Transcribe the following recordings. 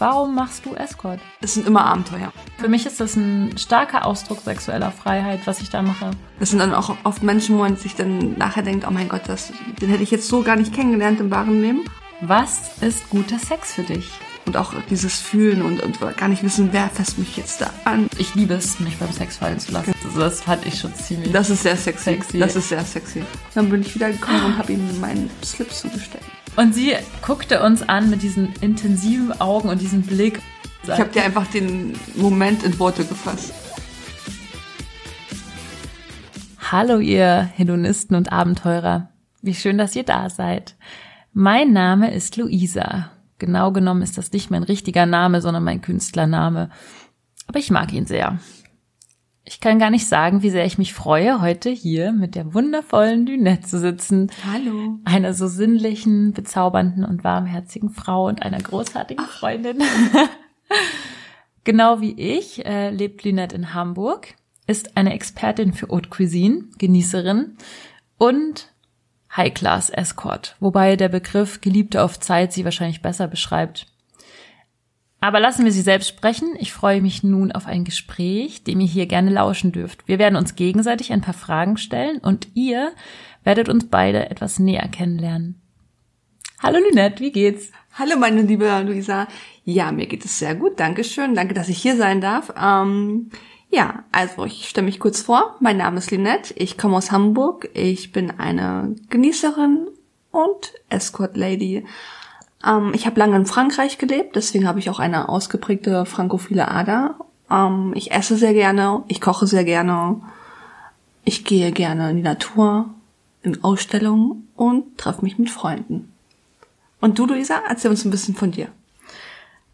Warum machst du Escort? Es sind immer Abenteuer. Für mich ist das ein starker Ausdruck sexueller Freiheit, was ich da mache. Das sind dann auch oft Menschen, wo man sich dann nachher denkt, oh mein Gott, das, den hätte ich jetzt so gar nicht kennengelernt im wahren Leben. Was ist guter Sex für dich? Und auch dieses Fühlen und, und gar nicht wissen, wer fasst mich jetzt da an. Ich liebe es, mich beim Sex fallen zu lassen. Also das fand ich schon ziemlich. Das ist sehr sexy. Sexy. Das ist sehr sexy. Dann bin ich wieder gekommen und habe ihm meinen Slip zugestellt. Und sie guckte uns an mit diesen intensiven Augen und diesem Blick. Ich habe dir einfach den Moment in Worte gefasst. Hallo ihr Hedonisten und Abenteurer. Wie schön, dass ihr da seid. Mein Name ist Luisa. Genau genommen ist das nicht mein richtiger Name, sondern mein Künstlername. Aber ich mag ihn sehr. Ich kann gar nicht sagen, wie sehr ich mich freue, heute hier mit der wundervollen Lynette zu sitzen. Hallo. Einer so sinnlichen, bezaubernden und warmherzigen Frau und einer großartigen Freundin. genau wie ich äh, lebt Lynette in Hamburg, ist eine Expertin für Haute Cuisine, Genießerin und High-Class Escort, wobei der Begriff Geliebte auf Zeit sie wahrscheinlich besser beschreibt. Aber lassen wir sie selbst sprechen. Ich freue mich nun auf ein Gespräch, dem ihr hier gerne lauschen dürft. Wir werden uns gegenseitig ein paar Fragen stellen und ihr werdet uns beide etwas näher kennenlernen. Hallo Lynette, wie geht's? Hallo meine liebe Luisa. Ja, mir geht es sehr gut. Dankeschön. Danke, dass ich hier sein darf. Ähm, ja, also ich stelle mich kurz vor. Mein Name ist Lynette. Ich komme aus Hamburg. Ich bin eine Genießerin und Escort Lady. Ähm, ich habe lange in Frankreich gelebt, deswegen habe ich auch eine ausgeprägte frankophile Ader. Ähm, ich esse sehr gerne, ich koche sehr gerne, ich gehe gerne in die Natur, in Ausstellungen und treffe mich mit Freunden. Und du, Luisa, erzähl uns ein bisschen von dir.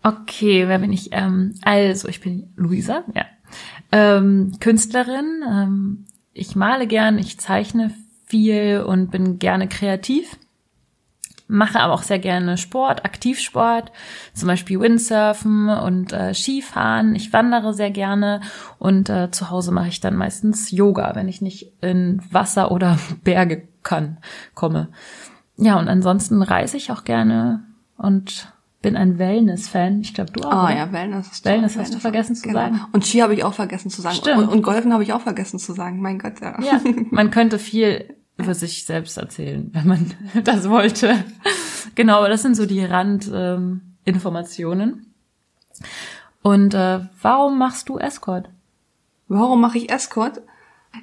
Okay, wer bin ich? Ähm, also, ich bin Luisa, ja. Ähm, Künstlerin. Ähm, ich male gern, ich zeichne viel und bin gerne kreativ mache aber auch sehr gerne Sport, Aktivsport, zum Beispiel Windsurfen und äh, Skifahren. Ich wandere sehr gerne und äh, zu Hause mache ich dann meistens Yoga, wenn ich nicht in Wasser oder Berge kann, komme. Ja, und ansonsten reise ich auch gerne und bin ein Wellness-Fan. Ich glaube, du auch. Ah oder? ja, Wellness. Ist Wellness toll. hast du vergessen zu genau. sagen. Und Ski habe ich auch vergessen zu sagen. Stimmt. Und, und Golfen habe ich auch vergessen zu sagen. Mein Gott, ja. Ja, man könnte viel über sich selbst erzählen, wenn man das wollte. Genau, aber das sind so die Randinformationen. Ähm. Und äh, warum machst du Escort? Warum mache ich Escort?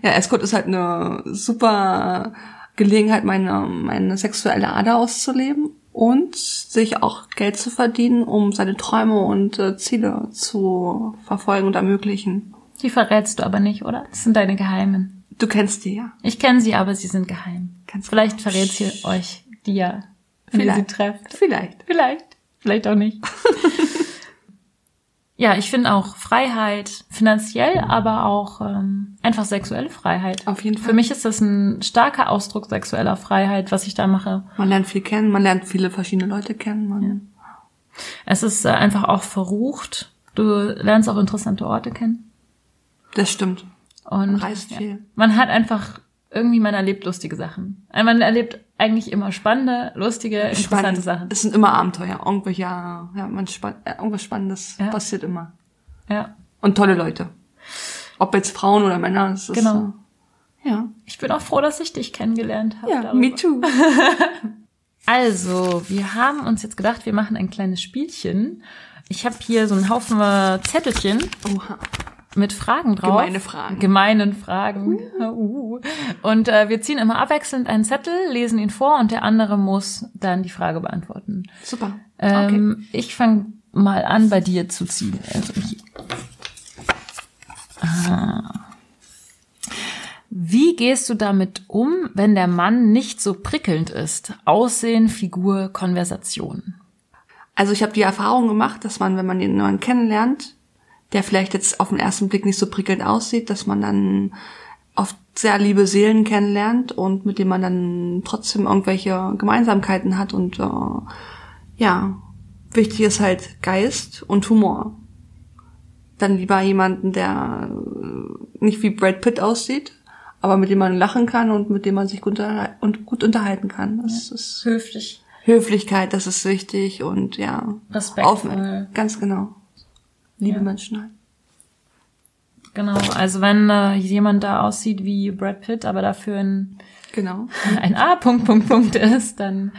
Ja, Escort ist halt eine super Gelegenheit, meine, meine sexuelle Ader auszuleben und sich auch Geld zu verdienen, um seine Träume und äh, Ziele zu verfolgen und ermöglichen. Die verrätst du aber nicht, oder? Das sind deine Geheimen. Du kennst die ja. Ich kenne sie, aber sie sind geheim. Kannst Vielleicht verrät sie euch die ja, wenn ihr sie trefft. Vielleicht. Vielleicht. Vielleicht auch nicht. ja, ich finde auch Freiheit finanziell, aber auch ähm, einfach sexuelle Freiheit. Auf jeden Fall. Für mich ist das ein starker Ausdruck sexueller Freiheit, was ich da mache. Man lernt viel kennen, man lernt viele verschiedene Leute kennen. Man, Es ist äh, einfach auch verrucht. Du lernst auch interessante Orte kennen. Das stimmt. Und Man reist ja. viel. Man hat einfach irgendwie, man erlebt lustige Sachen. Äh, Man erlebt eigentlich immer spannende, lustige, interessante Spannend. Sachen. Es sind immer Abenteuer. Irgendwelche, ja, man spann äh, irgendwas Spannendes Ja. passiert immer. Ja, Und tolle Leute. Ob jetzt Frauen oder Männer, das ist Genau. Äh, ja. ich bin auch froh, dass ich dich kennengelernt habe. Ja, darüber. me too. Also, wir haben uns jetzt gedacht, wir machen ein kleines Spielchen. Ich habe hier so einen Haufen äh, Zettelchen Oha. Mit Fragen drauf. Gemeine Fragen. Gemeinen Fragen. Uh. Und äh, wir ziehen immer abwechselnd einen Zettel, lesen ihn vor und der andere muss dann die Frage beantworten. Super. okay. Ähm, Ich fange mal an, bei dir zu ziehen. Also hier. Ah. Wie gehst du damit um, wenn der Mann nicht so prickelnd ist? Aussehen, Figur, Konversation. Also ich habe die Erfahrung gemacht, dass man, wenn man den neuen kennenlernt, der vielleicht jetzt auf den ersten Blick nicht so prickelnd aussieht, dass man dann oft sehr liebe Seelen kennenlernt und mit dem man dann trotzdem irgendwelche Gemeinsamkeiten hat und äh, ja, wichtig ist halt Geist und Humor. Dann lieber jemanden, der äh, nicht wie Brad Pitt aussieht, aber mit dem man lachen kann und mit dem man sich gut, unterhal- und gut unterhalten kann. Das ist Höflich. Höflichkeit, das ist wichtig und ja. Respektvoll. ganz genau. Liebe Ja. Menschen halt. Genau, also wenn äh, jemand da aussieht wie Brad Pitt, aber dafür ein, Genau. ein A Punkt Punkt ist, dann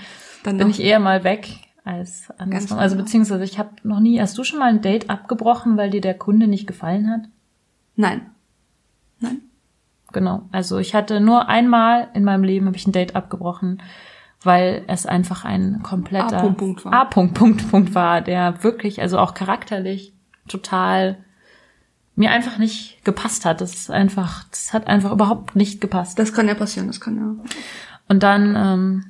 Dann bin ich eher mal weg als andersrum. Also beziehungsweise ich habe noch nie, hast du schon mal ein Date abgebrochen, weil dir der Kunde nicht gefallen hat? Nein. Nein. Genau. Also ich hatte nur einmal in meinem Leben habe ich ein Date abgebrochen, weil es einfach ein kompletter A-Punkt, Punkt war. A Punkt Punkt Punkt war, der wirklich, also auch charakterlich total mir einfach nicht gepasst hat. Das ist einfach, das hat einfach überhaupt nicht gepasst. Das kann ja passieren, das kann ja. Und dann ähm,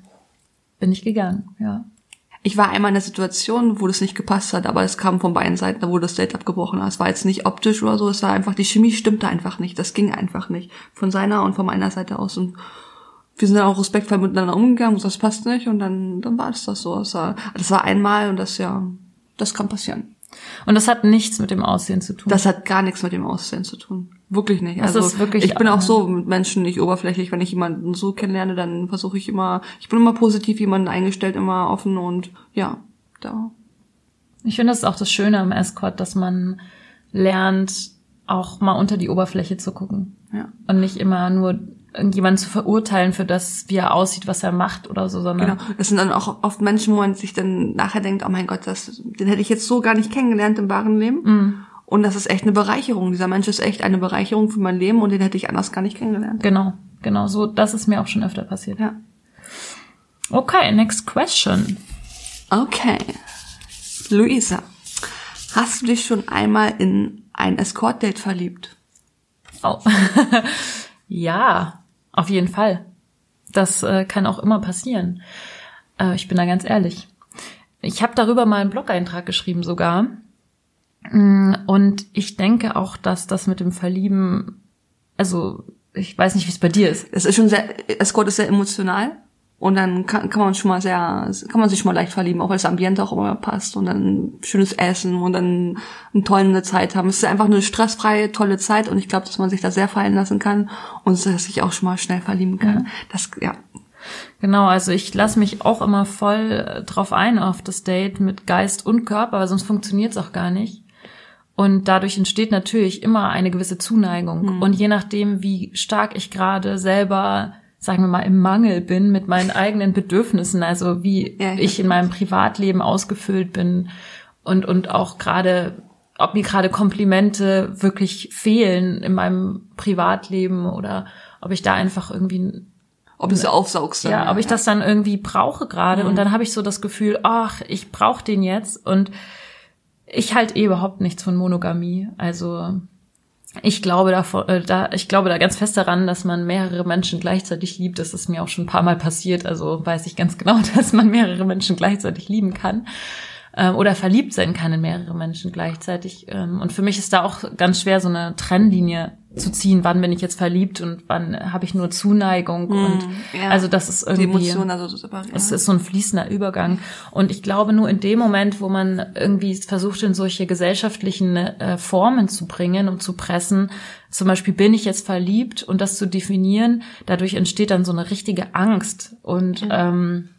bin ich gegangen, ja. Ich war einmal in der Situation, wo das nicht gepasst hat, aber es kam von beiden Seiten, da wurde das Date abgebrochen. Es war jetzt nicht optisch oder so, es war einfach, die Chemie stimmte einfach nicht. Das ging einfach nicht. Von seiner und von meiner Seite aus. Und wir sind dann auch respektvoll miteinander umgegangen, das passt nicht. Und dann, dann war es das so. Das war, das war einmal und das ja, das kann passieren. Und das hat nichts mit dem Aussehen zu tun. Das hat gar nichts mit dem Aussehen zu tun. Wirklich nicht. Das also wirklich- ich bin auch so mit Menschen nicht oberflächlich. Wenn ich jemanden so kennenlerne, dann versuche ich immer, ich bin immer positiv jemanden eingestellt, immer offen und ja, da. Ich finde, das ist auch das Schöne am Escort, dass man lernt, auch mal unter die Oberfläche zu gucken. Ja. Und nicht immer nur irgendjemanden zu verurteilen für das, wie er aussieht, was er macht oder so, sondern Genau. Das sind dann auch oft Menschen, wo man sich dann nachher denkt, oh mein Gott, das, den hätte ich jetzt so gar nicht kennengelernt im wahren Leben. Mhm. Und das ist echt eine Bereicherung. Dieser Mensch ist echt eine Bereicherung für mein Leben und den hätte ich anders gar nicht kennengelernt. genau, genau so, das ist mir auch schon öfter passiert. Ja. Okay, next question. Okay. Luisa, hast du dich schon einmal in ein Escort-Date verliebt? Oh. ja, auf jeden Fall. Das äh, kann auch immer passieren. Äh, ich bin da ganz ehrlich. Ich habe darüber mal einen Blog-Eintrag geschrieben sogar. Mm, Und ich denke auch, dass das mit dem Verlieben, also ich weiß nicht, wie es bei dir ist. Es ist schon sehr, Escort ist sehr emotional. Und dann kann, kann man schon mal sehr, kann man sich schon mal leicht verlieben, auch weil das Ambiente auch immer passt und dann schönes Essen und dann eine tolle Zeit haben. Es ist einfach eine stressfreie, tolle Zeit und ich glaube, dass man sich da sehr fallen lassen kann und dass sich auch schon mal schnell verlieben kann. Das, ja. Genau, also ich lasse mich auch immer voll äh, drauf ein auf das Date mit Geist und Körper, weil sonst funktioniert es auch gar nicht. Und dadurch entsteht natürlich immer eine gewisse Zuneigung. Und je nachdem, wie stark ich gerade selber, sagen wir mal, im Mangel bin mit meinen eigenen Bedürfnissen, also wie Ja, ja. ich in meinem Privatleben ausgefüllt bin und, und auch gerade, ob mir gerade Komplimente wirklich fehlen in meinem Privatleben oder ob ich da einfach irgendwie Ob du es so aufsaugst. dann, ja, ob ich das dann irgendwie brauche gerade und dann habe ich so das Gefühl, ach, ich brauche den jetzt und ich halt eh überhaupt nichts von Monogamie. Also ich glaube davor, äh, da, ich glaube da ganz fest daran, dass man mehrere Menschen gleichzeitig liebt. Das ist mir auch schon ein paar Mal passiert. Also weiß ich ganz genau, dass man mehrere Menschen gleichzeitig lieben kann ähm, oder verliebt sein kann in mehrere Menschen gleichzeitig. Ähm, und für mich ist da auch ganz schwer, so eine Trennlinie zu ziehen. Wann bin ich jetzt verliebt und wann habe ich nur Zuneigung? und ja. also das ist Die irgendwie. Emotionen also zu separieren. Es ist so ein fließender Übergang. Und ich glaube, nur in dem Moment, wo man irgendwie versucht, in solche gesellschaftlichen äh, Formen zu bringen und zu pressen, zum Beispiel bin ich jetzt verliebt und das zu definieren, dadurch entsteht dann so eine richtige Angst. Und ähm,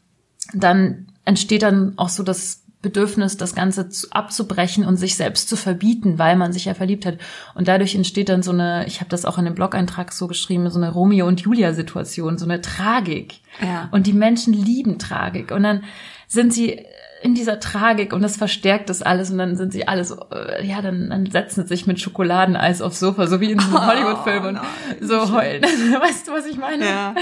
dann entsteht dann auch so das Bedürfnis, das Ganze zu, abzubrechen und sich selbst zu verbieten, weil man sich ja verliebt hat. Und dadurch entsteht dann so eine, ich habe das auch in dem Blog-Eintrag so geschrieben, so eine Romeo und Julia-Situation, so eine Tragik. Ja. Und die Menschen lieben Tragik. Und dann sind sie in dieser Tragik und das verstärkt das alles und dann sind sie alle so, äh, ja, dann, dann setzen sie sich mit Schokoladeneis aufs Sofa, so wie in einem Hollywood-Film und nein, so heulen. weißt du, was ich meine? Ja.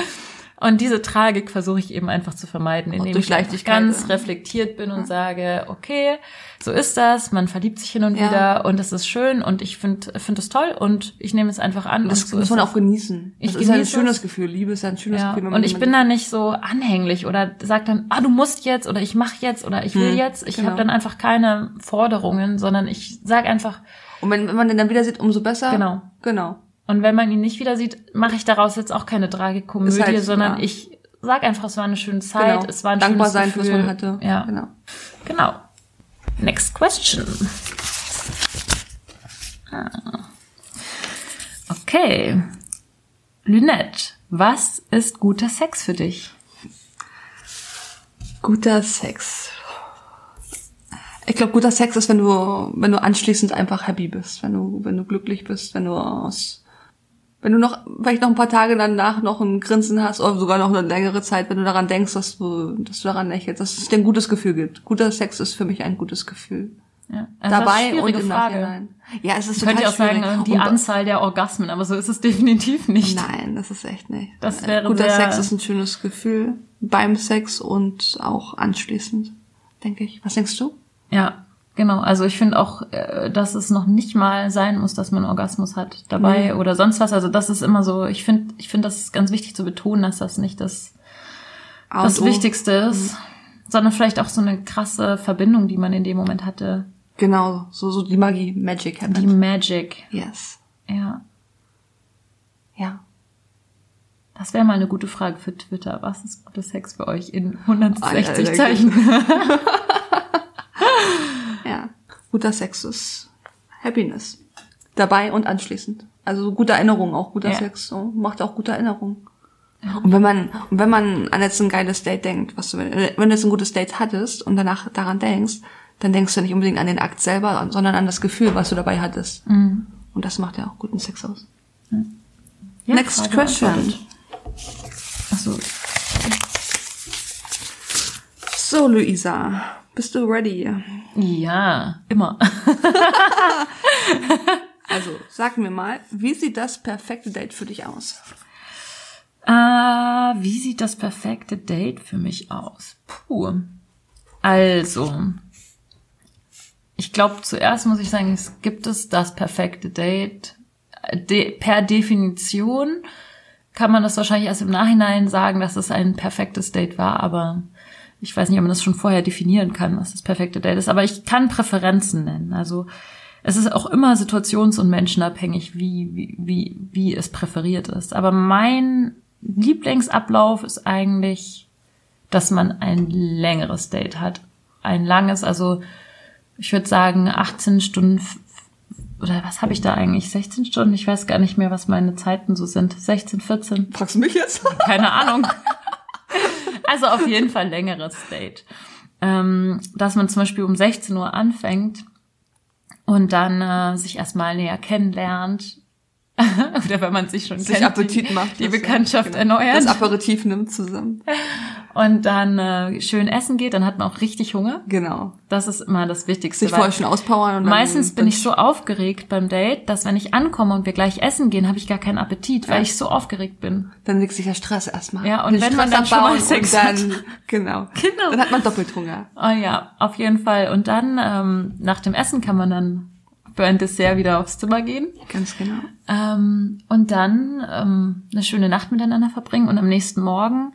Und diese Tragik versuche ich eben einfach zu vermeiden, indem ich ganz reflektiert bin und sage, okay, so ist das, man verliebt sich hin und Ja. wieder und es ist schön und ich finde finde es toll und ich nehme es einfach an. Das so muss man auch genießen. Ich das ist ja ein schönes es. Gefühl. Liebe ist ja ein schönes Ja. Gefühl. Und ich bin da nicht so anhänglich oder sag dann, ah, du musst jetzt oder ich mache jetzt oder ich will Hm, jetzt. Ich genau. habe dann einfach keine Forderungen, sondern ich sag einfach, Und wenn, wenn man den dann wieder sieht, umso besser. Genau. Genau. Und wenn man ihn nicht wieder sieht, mache ich daraus jetzt auch keine Tragikomödie, halt, sondern ja. ich sag einfach, es war eine schöne Zeit, genau. es war ein Dankbar schönes sein, für was Gefühl. man hatte. Ja, Genau. Genau. Next question. Ah. Okay. Lynette, was ist guter Sex für dich? Guter Sex. Ich glaube, guter Sex ist, wenn du, wenn du anschließend einfach happy bist, wenn du, wenn du glücklich bist, wenn du aus, wenn du noch, vielleicht noch ein paar Tage danach noch ein Grinsen hast oder sogar noch eine längere Zeit, wenn du daran denkst, dass du, dass du daran lächelst, dass es dir ein gutes Gefühl gibt. Guter Sex ist für mich ein gutes Gefühl. Ja. Also Dabei und im Frage. Nachhinein. Ja, es ist total ihr auch sagen, schwierig. die Und- Anzahl der Orgasmen, aber so ist es definitiv nicht. Nein, das ist echt nicht. Das wäre Guter Sex ist ein schönes Gefühl beim Sex und auch anschließend, denke ich. Was denkst du? Ja, genau. Also ich finde auch, äh, dass es noch nicht mal sein muss, dass man einen Orgasmus hat dabei Nee. oder sonst was. Also das ist immer so, ich finde, ich finde, das ist ganz wichtig zu betonen, dass das nicht das, A das. Wichtigste ist, sondern vielleicht auch so eine krasse Verbindung, die man in dem Moment hatte. Genau, so, so die Magie, Magic Die happened. Magic. Yes. Ja. Ja. Das wäre mal eine gute Frage für Twitter. Was ist guter Sex für euch in 160 Alter, Zeichen? Guter Sex ist Happiness. Dabei und anschließend. Also gute Erinnerungen, auch guter Ja. Sex, so, macht auch gute Erinnerungen. Und wenn man, und wenn man an jetzt ein geiles Date denkt, was du, wenn du jetzt ein gutes Date hattest und danach daran denkst, dann denkst du nicht unbedingt an den Akt selber, sondern an das Gefühl, was du dabei hattest. Mhm. Und das macht ja auch guten Sex aus. Ja, Next Frage question. beantwortet. So. Luisa, bist du ready? Ja, immer. Also, sag mir mal, wie sieht das perfekte Date für dich aus? Äh, wie sieht das perfekte Date für mich aus? Puh. Also, ich glaube, zuerst muss ich sagen, es gibt es das perfekte Date. De per Definition kann man das wahrscheinlich erst im Nachhinein sagen, dass es ein perfektes Date war, aber ich weiß nicht, ob man das schon vorher definieren kann, was das perfekte Date ist. Aber ich kann Präferenzen nennen. Also es ist auch immer situations- und menschenabhängig, wie, wie, wie, wie es präferiert ist. Aber mein Lieblingsablauf ist eigentlich, dass man ein längeres Date hat. Ein langes, also ich würde sagen 18 Stunden oder was habe ich da eigentlich? 16 Stunden? Ich weiß gar nicht mehr, was meine Zeiten so sind. 16, 14? Fragst du mich jetzt? Keine Ahnung. Also auf jeden Fall längeres Date. Ähm, dass man zum Beispiel um 16 Uhr anfängt und dann äh, sich erstmal näher kennenlernt. Oder wenn man sich schon Sich kennt, Appetit die, macht. die das, ja. Bekanntschaft Genau. erneuert Das Aperitif nimmt zusammen. und dann äh, schön essen geht, dann hat man auch richtig Hunger. Genau. Das ist immer das Wichtigste. Sich vorher schon auspowern und dann, Meistens bin ich so aufgeregt beim Date, dass wenn ich ankomme und wir gleich essen gehen, habe ich gar keinen Appetit, weil Ja. ich so aufgeregt bin. Dann legt sich der Stress erstmal. Ja, und Den wenn man dann schon mal Sex und hat. dann, Genau. Genau. Dann hat man doppelt Hunger. Oh ja, auf jeden Fall. Und dann ähm, nach dem Essen kann man dann für ein Dessert wieder aufs Zimmer gehen Ganz genau. ähm, und dann ähm, eine schöne Nacht miteinander verbringen. Und am nächsten Morgen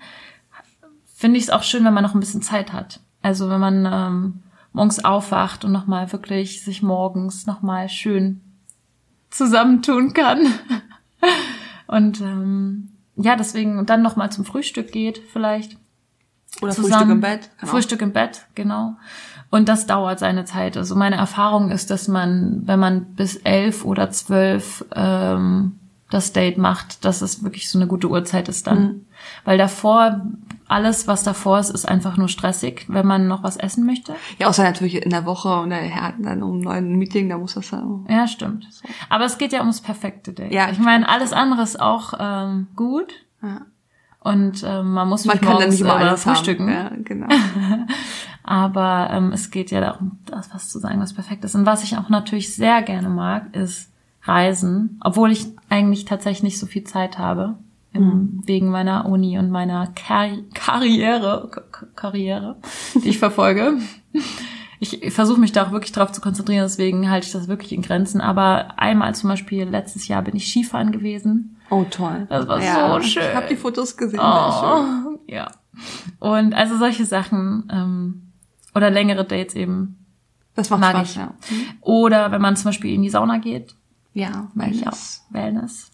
finde ich es auch schön, wenn man noch ein bisschen Zeit hat. Also wenn man ähm, morgens aufwacht und nochmal wirklich sich morgens nochmal schön zusammentun kann. Und ähm, ja, deswegen und dann nochmal zum Frühstück geht vielleicht. Oder zusammen. Frühstück im Bett. Auch. Frühstück im Bett, genau. Und das dauert seine Zeit. Also meine Erfahrung ist, dass man, wenn man bis elf oder zwölf ähm, das Date macht, dass es wirklich so eine gute Uhrzeit ist dann. Mhm. Weil davor, alles, was davor ist, ist einfach nur stressig, wenn man noch was essen möchte. Ja, außer natürlich in der Woche und hat dann um neun ein Meeting, da muss das ja auch. Ja, stimmt. Aber es geht ja ums perfekte Date. Ja, ich meine, alles andere ist auch ähm, gut. Ja. Und ähm, man muss Man kann dann nicht immer alles frühstücken. haben. Ja, genau. Aber ähm, es geht ja darum, das was zu sagen, was perfekt ist. Und was ich auch natürlich sehr gerne mag, ist Reisen, obwohl ich eigentlich tatsächlich nicht so viel Zeit habe. Im, Wegen meiner Uni und meiner Kar Karriere, K Karriere, die ich verfolge. Ich versuche mich da auch wirklich drauf zu konzentrieren, deswegen halte ich das wirklich in Grenzen. Aber einmal zum Beispiel letztes Jahr bin ich Skifahren gewesen. Oh, toll. Das war ja, so schön. Ich habe die Fotos gesehen. Oh, ja. Und also solche Sachen ähm, oder längere Dates eben. Das macht mag Spaß, ich. ja. Oder wenn man zum Beispiel in die Sauna geht, Ja, mag ich auch Wellness. Wellness.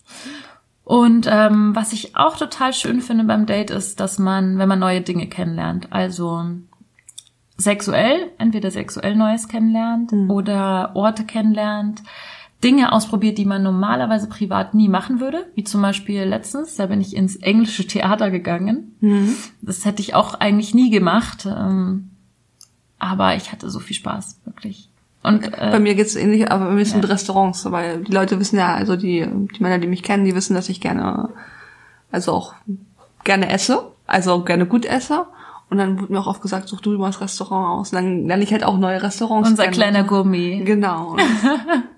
Und ähm, was ich auch total schön finde beim Date ist, dass man, wenn man neue Dinge kennenlernt, also sexuell, entweder sexuell Neues kennenlernt oder Orte kennenlernt, Dinge ausprobiert, die man normalerweise privat nie machen würde. Wie zum Beispiel letztens, da bin ich ins englische Theater gegangen. Mhm. Das hätte ich auch eigentlich nie gemacht. Ähm, aber ich hatte so viel Spaß, wirklich. Und Bei äh, mir geht's ähnlich, aber bei mir ist ja. mit Restaurants, weil die Leute wissen ja, also die, die Männer, die mich kennen, die wissen, dass ich gerne, also auch gerne esse, also auch gerne gut esse. Und dann wurde mir auch oft gesagt, such du mal das Restaurant aus. Und dann lerne ich halt auch neue Restaurants unser kennen. kleiner Gourmet. Genau.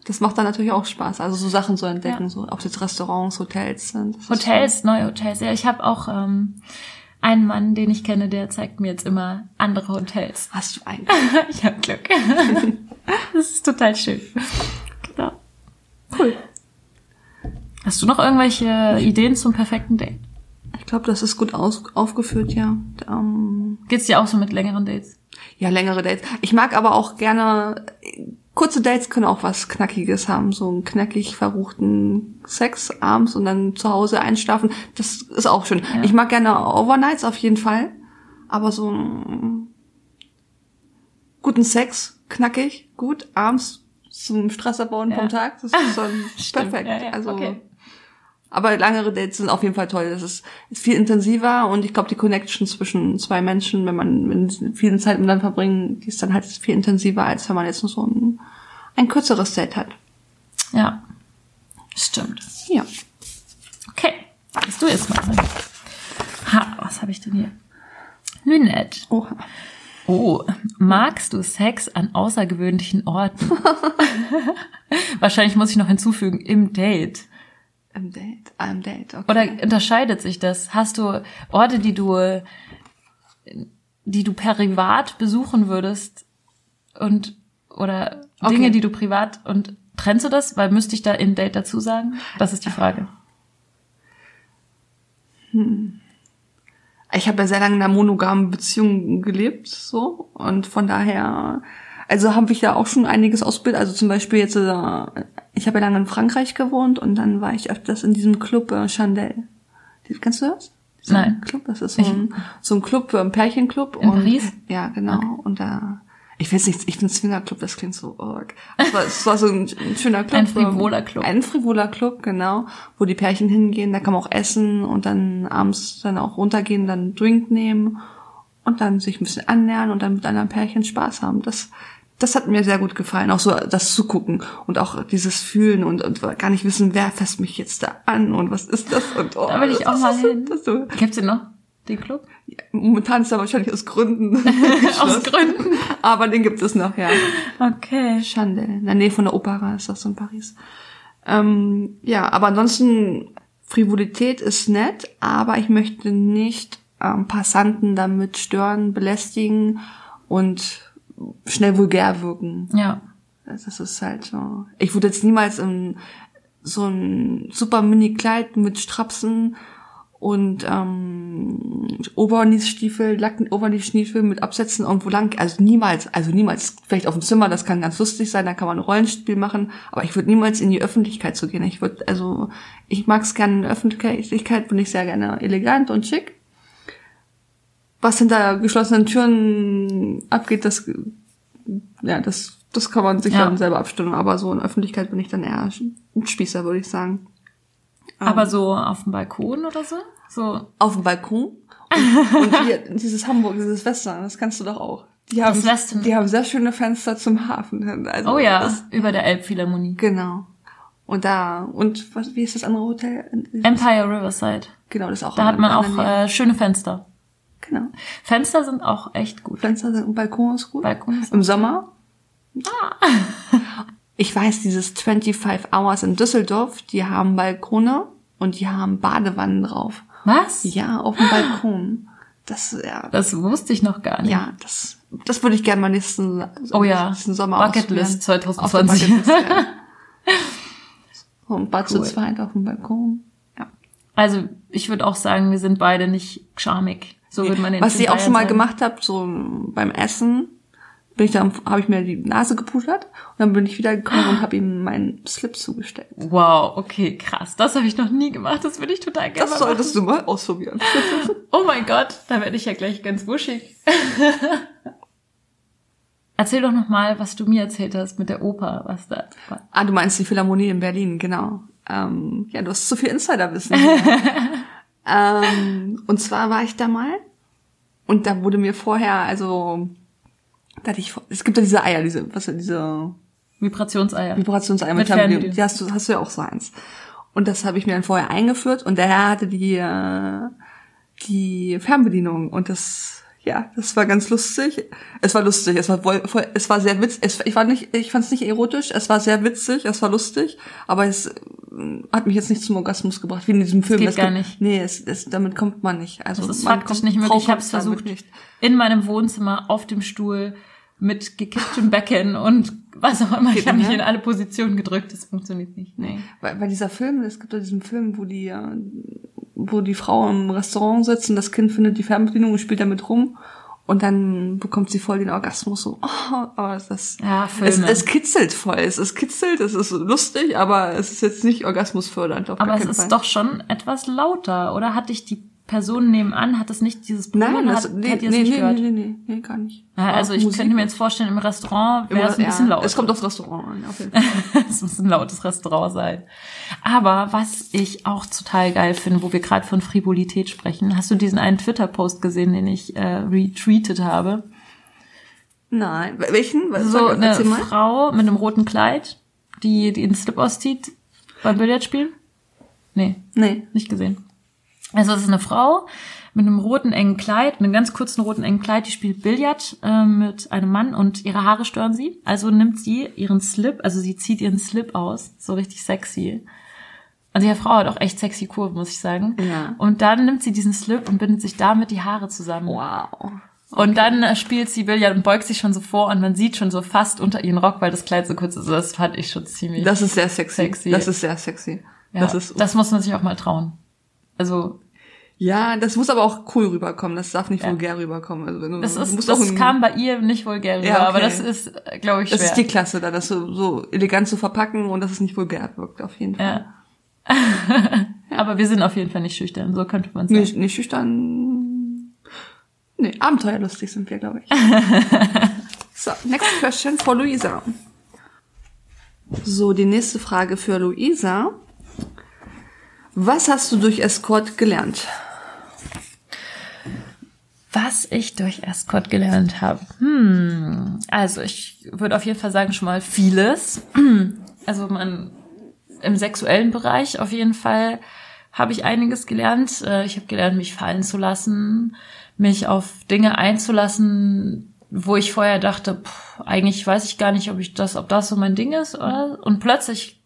Das macht dann natürlich auch Spaß, also so Sachen zu entdecken, so ob es jetzt Restaurants, Hotels sind. Das Hotels, neue Hotels. Ja, ich habe auch ähm, einen Mann, den ich kenne, der zeigt mir jetzt immer andere Hotels. Hast du eigentlich? ich habe Glück. das ist total schön. Genau. Cool. Hast du noch irgendwelche Ideen zum perfekten Date? Ich glaube, das ist gut aus, aufgeführt, ja. Ähm, Geht's dir auch so mit längeren Dates? ja, längere Dates. Ich mag aber auch gerne, kurze Dates können auch was Knackiges haben, so einen knackig verruchten Sex abends und dann zu Hause einschlafen. Das ist auch schön. Ich mag gerne Overnights auf jeden Fall, aber so einen guten Sex, knackig, gut, abends zum Stress abbauen Ja. vom Tag, das ist dann perfekt. ja, ja, Also okay. Aber langere Dates sind auf jeden Fall toll. Das ist, ist viel intensiver und ich glaube, die Connection zwischen zwei Menschen, wenn man wenn viel Zeit miteinander verbringen, die ist dann halt viel intensiver, als wenn man jetzt nur so ein, ein kürzeres Date hat. Ja. Stimmt. Ja. Okay. Bist du jetzt mal. Ha, was habe ich denn hier? Lynette. Oha. Oh, magst du Sex an außergewöhnlichen Orten? Wahrscheinlich muss ich noch hinzufügen, im Date. Im Date. Ah, im Date, okay. Oder unterscheidet sich das? Hast du Orte, die du, die du privat besuchen würdest und oder Dinge, Okay. die du privat und trennst du das? Weil müsste ich da im Date dazu sagen? Das ist die Frage. ich habe ja sehr lange in einer monogamen Beziehung gelebt, so. Und von daher, also habe ich ja auch schon einiges ausgebildet. Also zum Beispiel jetzt, äh, ich habe ja lange in Frankreich gewohnt und dann war ich öfters in diesem Club äh, Chandel. Kennst du das? Dieser Nein. Club, das ist so ein, so ein Club, äh, ein Pärchenclub. In und, Paris? Ja, genau. Und da, ich weiß nicht, ich bin Swingerclub, das klingt so arg. Es war, es war so ein, ein schöner Club. Ein frivoler Club. Ein frivoler Club, genau, wo die Pärchen hingehen, da kann man auch essen und dann abends dann auch runtergehen, dann einen Drink nehmen und dann sich ein bisschen annähern und dann mit anderen Pärchen Spaß haben. Das, das hat mir sehr gut gefallen, auch so das Zugucken und auch dieses Fühlen und, und gar nicht wissen, wer fasst mich jetzt da an und was ist das und oh, Da will ich auch mal so, hin. Das so, Gibt's den noch? Den Club? momentan ist er wahrscheinlich aus Gründen. Aus. Gründen. Aber den gibt es noch, ja. Okay. Chandel, in der Nähe von der Opera ist das in Paris. Ähm, ja, aber ansonsten, Frivolität ist nett, aber ich möchte nicht ähm, Passanten damit stören, belästigen und schnell vulgär wirken. Ja. Das ist halt so. Ich würde jetzt niemals in so ein super Mini-Kleid mit Strapsen und ähm, Oberniesstiefel, Lacken, Oberniesstiefel mit Absätzen irgendwo lang. Also niemals, also niemals. Vielleicht auf dem Zimmer, das kann ganz lustig sein, da kann man ein Rollenspiel machen, aber ich würde niemals in die Öffentlichkeit zu gehen. Ich würde, also ich mag es gerne in der Öffentlichkeit, bin ich sehr gerne elegant und schick. Was hinter geschlossenen Türen abgeht, das ja, das, das kann man sich Ja. dann selber abstimmen. Aber so in Öffentlichkeit bin ich dann eher ein Spießer, würde ich sagen. Aber so auf dem Balkon oder so? So. Auf dem Balkon. Und, und hier, dieses Hamburg, dieses Western, das kannst du doch auch. Die haben, die haben sehr schöne Fenster zum Hafen. Also Oh ja, Das, über der Elbphilharmonie. genau. Und da, und was, wie ist das andere Hotel? Empire Riverside. Genau, das ist auch. Da hat man auch äh, schöne Fenster. Genau. Fenster sind auch echt gut. Fenster sind, und Balkon ist gut. Balkon ist Im Sommer. Ich weiß, dieses 25 Hours in Düsseldorf, die haben Balkone und die haben Badewannen drauf. Was? Ja, auf dem Balkon. Das, ja, Das wusste ich noch gar nicht. ja, das, das würde ich gerne mal nächsten, Oh ja. nächsten Sommer Bucketlist ausprobieren. Auf 2020. der Bucketlist, ja. So ein Bad zu Cool. zweit auf dem Balkon. Ja. Also ich würde auch sagen, wir sind beide nicht charmig. So würde man den Was ich auch schon mal gemacht habe, so beim Essen, bin ich dann, habe ich mir die Nase gepudert und dann bin ich wieder gekommen und habe ihm meinen Slip zugesteckt. Wow, okay, krass. Das habe ich noch nie gemacht. Das würde ich total gerne Das mal solltest du mal ausprobieren. machen. Oh mein Gott, da werde ich ja gleich ganz wuschig. Erzähl doch noch mal, was du mir erzählt hast mit der Oper, was da war. Ah, du meinst die Philharmonie in Berlin, genau. Ähm, ja, du hast zu viel Insiderwissen. ähm, und zwar war ich da mal und da wurde mir vorher, also, da hatte ich, es gibt ja diese Eier, diese, was diese Vibrationseier. Vibrationseier mit, Mit Fernbedienung. Die hast du, hast du ja auch so eins. Und das habe ich mir dann vorher eingeführt und der Herr hatte die, äh, die Fernbedienung und das, ja, das war ganz lustig. Es war lustig, es war voll, voll, es war sehr witzig. Es, ich war nicht, ich fand es nicht erotisch, es war sehr witzig, es war lustig, aber es äh, hat mich jetzt nicht zum Orgasmus gebracht, wie in diesem Film. geht Es gar gibt- nicht. Nee, es, es, damit kommt man nicht. Also Das ist man faktisch kommt- nicht möglich. Ich habe es versucht. Nicht. In meinem Wohnzimmer, auf dem Stuhl, mit gekipptem Becken und was auch immer. Ich Geht habe mich in alle Positionen gedrückt. Das funktioniert nicht. Nee. Weil, weil dieser Film, es gibt ja diesen Film, wo die, äh, wo die Frau im Restaurant sitzt und das Kind findet die Fernbedienung und spielt damit rum und dann bekommt sie voll den Orgasmus so. Oh, aber das, Ja, es, es kitzelt voll. Es, es kitzelt, es ist lustig, aber es ist jetzt nicht orgasmusfördernd. Auf Aber es ist Fall. doch schon etwas lauter. Oder hat dich die Person nebenan, hat es nicht dieses Nein, oder das, hat, nee, hat dir nee, das nicht nee, gehört? nee, nee, nee, gar nicht. Ja, also ich Musik. könnte mir jetzt vorstellen, im Restaurant wäre es ein bisschen laut. Es kommt aufs Restaurant an, auf jeden Fall. es muss ein lautes Restaurant sein. Aber was ich auch total geil finde, wo wir gerade von Frivolität sprechen, hast du diesen einen Twitter-Post gesehen, den ich äh, retweetet habe? Nein, welchen? Was, So eine. Frau mit einem roten Kleid, die, die den Slip auszieht beim Billardspielen? Nee, Nee. nicht gesehen. Also es ist eine Frau mit einem roten engen Kleid, mit einem ganz kurzen roten engen Kleid, die spielt Billard äh, mit einem Mann und ihre Haare stören sie. Also nimmt sie ihren Slip, also sie zieht ihren Slip aus, so richtig sexy. Also die Frau hat auch echt sexy Kurve, muss ich sagen. Ja. Und dann nimmt sie diesen Slip und bindet sich damit die Haare zusammen. Wow. Und dann äh, spielt sie Billard und beugt sich schon so vor und man sieht schon so fast unter ihren Rock, weil das Kleid so kurz ist. Das fand ich schon ziemlich. Das ist sehr sexy. Sexy. Das ist sehr sexy. ja, Das ist das muss man sich auch mal trauen. Also Ja, das muss aber auch cool rüberkommen. Das darf nicht vulgär rüberkommen. Also wenn du, Das, ist, das kam bei ihr nicht vulgär rüber, Ja, okay. aber das ist, glaube ich, Das schwer. ist die Klasse da, das so, so elegant zu verpacken und dass es nicht vulgär wirkt, auf jeden Fall. ja. aber wir sind auf jeden Fall nicht schüchtern, so könnte man sagen. Nicht, nicht schüchtern. Nee, abenteuerlustig sind wir, glaube ich. so, next question for Luisa. So, die nächste Frage für Luisa. Was hast du durch Escort gelernt? Was ich durch Escort gelernt habe. Hm, also ich würde auf jeden Fall sagen schon mal vieles. Also man im sexuellen Bereich auf jeden Fall habe ich einiges gelernt. Äh, Ich habe gelernt, mich fallen zu lassen, mich auf Dinge einzulassen, wo ich vorher dachte, pff, eigentlich weiß ich gar nicht, ob ich das, ob das so mein Ding ist, oder? Und plötzlich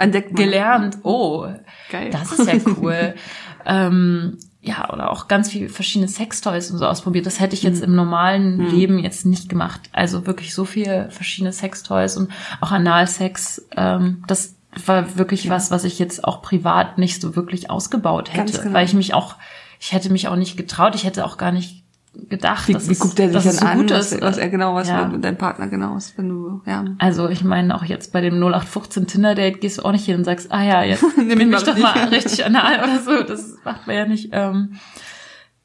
Entdeckt man. gelernt, oh, Geil. das ist ja cool. ähm, ja, oder auch ganz viel verschiedene Sextoys und so ausprobiert. Das hätte ich jetzt im normalen Leben jetzt nicht gemacht. Also wirklich so viele verschiedene Sextoys und auch Analsex. Ähm, das war wirklich was, was ich jetzt auch privat nicht so wirklich ausgebaut hätte, genau. weil ich mich auch, ich hätte mich auch nicht getraut. Ich hätte auch gar nicht gedacht, Wie, dass wie guckt er sich denn an, was, ist. was er genau, was Ja. dein Partner genau ist, wenn du, ja. Also ich meine, auch jetzt bei dem 0815 Tinder-Date gehst du auch nicht hin und sagst, ah ja, jetzt Nimm mich doch mal richtig. richtig anal oder so. Das macht man ja nicht. Ähm,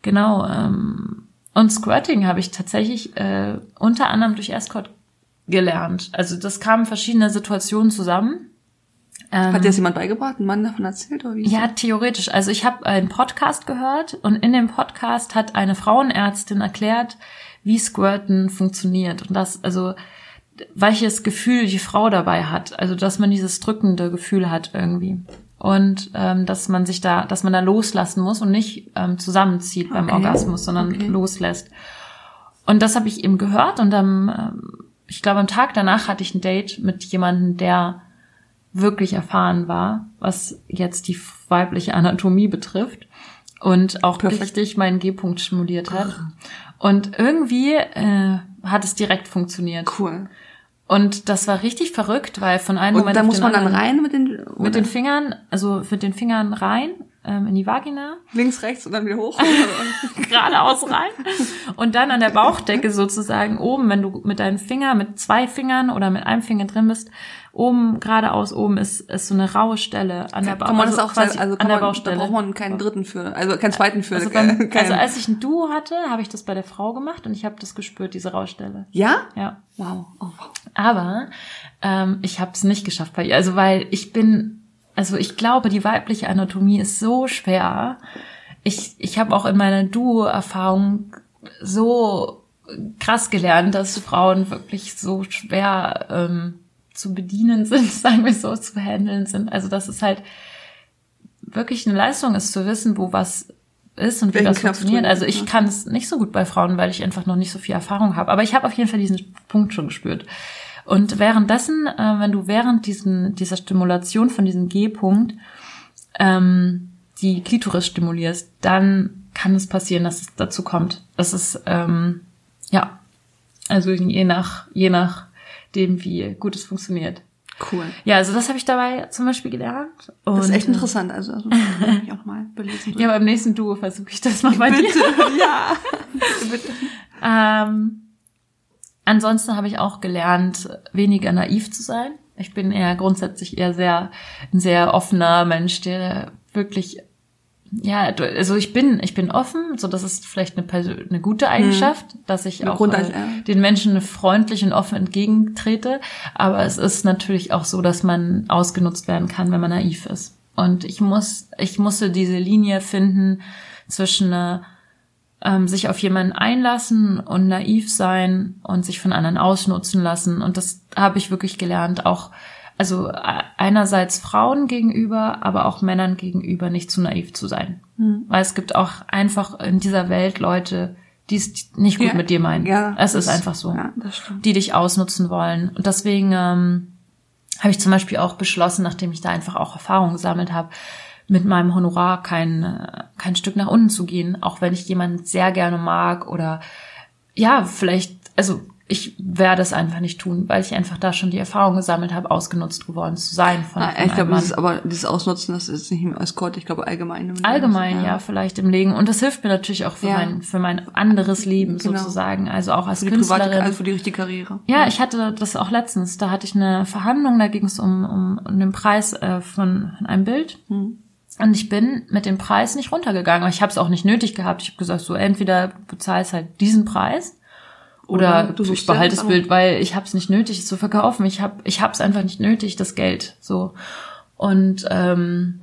genau. Ähm, und Squirting habe ich tatsächlich äh, unter anderem durch Escort gelernt. Also das kamen verschiedene Situationen zusammen. Ähm, Hat dir das jemand beigebracht, ein Mann davon erzählt, oder wie? ja, theoretisch. Also ich habe einen Podcast gehört und in dem Podcast hat eine Frauenärztin erklärt, wie Squirten funktioniert und das, also welches Gefühl die Frau dabei hat. Also dass man dieses drückende Gefühl hat irgendwie. Und ähm, dass man sich da, dass man da loslassen muss und nicht ähm, zusammenzieht beim Okay. Orgasmus, sondern Okay. loslässt. Und das habe ich eben gehört und am, ähm, ich glaube, am Tag danach hatte ich ein Date mit jemandem, der wirklich erfahren war, was jetzt die weibliche Anatomie betrifft und auch Perfekt. richtig meinen G-Punkt stimuliert hat. Und irgendwie äh, hat es direkt funktioniert. Cool. Und das war richtig verrückt, weil von einem Und Moment da muss man dann rein mit den, mit den Fingern, also mit den Fingern rein, ähm, in die Vagina. Links, rechts und dann wieder hoch. geradeaus rein. Und dann an der Bauchdecke sozusagen oben, wenn du mit deinen Fingern, mit zwei Fingern oder mit einem Finger drin bist, oben geradeaus oben ist, ist so eine raue Stelle an der, ba kann man das also auch also an der man, Baustelle. da braucht man keinen dritten für, also keinen zweiten für. also, äh, beim, also als ich ein Duo hatte, habe ich das bei der Frau gemacht und ich habe das gespürt, diese Raustelle. ja? Ja. Wow. Oh, wow. Aber ähm, ich habe es nicht geschafft bei ihr. Also weil ich bin, also ich glaube, die weibliche Anatomie ist so schwer. Ich, ich habe auch in meiner Duo-Erfahrung so krass gelernt, dass Frauen wirklich so schwer ähm, zu bedienen sind, sagen wir so, zu handeln sind. Also dass es halt wirklich eine Leistung ist zu wissen, wo was ist und wie Welchen das Knopf funktioniert. Also ich kann es nicht so gut bei Frauen, weil ich einfach noch nicht so viel Erfahrung habe. Aber ich habe auf jeden Fall diesen Punkt schon gespürt. Und währenddessen, äh, wenn du während diesen, dieser Stimulation von diesem G-Punkt ähm, die Klitoris stimulierst, dann kann es passieren, dass es dazu kommt. Das ist ähm, ja, also je nach je nachdem, wie gut es funktioniert. Cool. Ja, also das habe ich dabei zum Beispiel gelernt. Und, Das ist echt äh, interessant, also, also muss ich auch mal belesen. Ja, beim nächsten Duo versuche ich das mal bei dir. bitte, ja. Bitte, bitte. Ähm, ansonsten habe ich auch gelernt, weniger naiv zu sein. Ich bin eher grundsätzlich eher sehr ein sehr offener Mensch, der wirklich ja, also ich bin ich bin offen, so das ist vielleicht eine, Persö- eine gute Eigenschaft, dass ich Eine auch äh, den Menschen freundlich und offen entgegentrete. Aber es ist natürlich auch so, dass man ausgenutzt werden kann, wenn man naiv ist. Und ich muss ich musste diese Linie finden zwischen äh, ähm, sich auf jemanden einlassen und naiv sein und sich von anderen ausnutzen lassen. Und das habe ich wirklich gelernt, auch also äh, einerseits Frauen gegenüber, aber auch Männern gegenüber nicht zu naiv zu sein. Weil es gibt auch einfach in dieser Welt Leute, die es nicht gut Ja, mit dir meinen. ja, es ist einfach so. ja, das. Die dich ausnutzen wollen. Und deswegen ähm, habe ich zum Beispiel auch beschlossen, nachdem ich da einfach auch Erfahrung gesammelt habe, mit meinem Honorar kein, kein Stück nach unten zu gehen, auch wenn ich jemanden sehr gerne mag oder ja, vielleicht, also ich werde es einfach nicht tun, weil ich einfach da schon die Erfahrung gesammelt habe, ausgenutzt geworden zu sein von, Ah, ich glaube, das ist aber dieses Ausnutzen, das ist nicht im Escort, ich glaube allgemein. im Leben. Allgemein, ja. vielleicht im Leben. Und das hilft mir natürlich auch für Ja. mein, für mein anderes Leben Genau. sozusagen. Also auch als Für die private, Künstlerin. also für die richtige Karriere. Ja, ich hatte das auch letztens. Da hatte ich eine Verhandlung, da ging es um, um, um den Preis äh, von, von einem Bild. Hm. Und ich bin mit dem Preis nicht runtergegangen. Ich habe es auch nicht nötig gehabt. Ich habe gesagt, so entweder bezahlst halt diesen Preis oder, Oder ich behalte das Bild, weil ich habe es nicht nötig, es zu verkaufen. Ich habe ich es einfach nicht nötig, das Geld. So und ähm,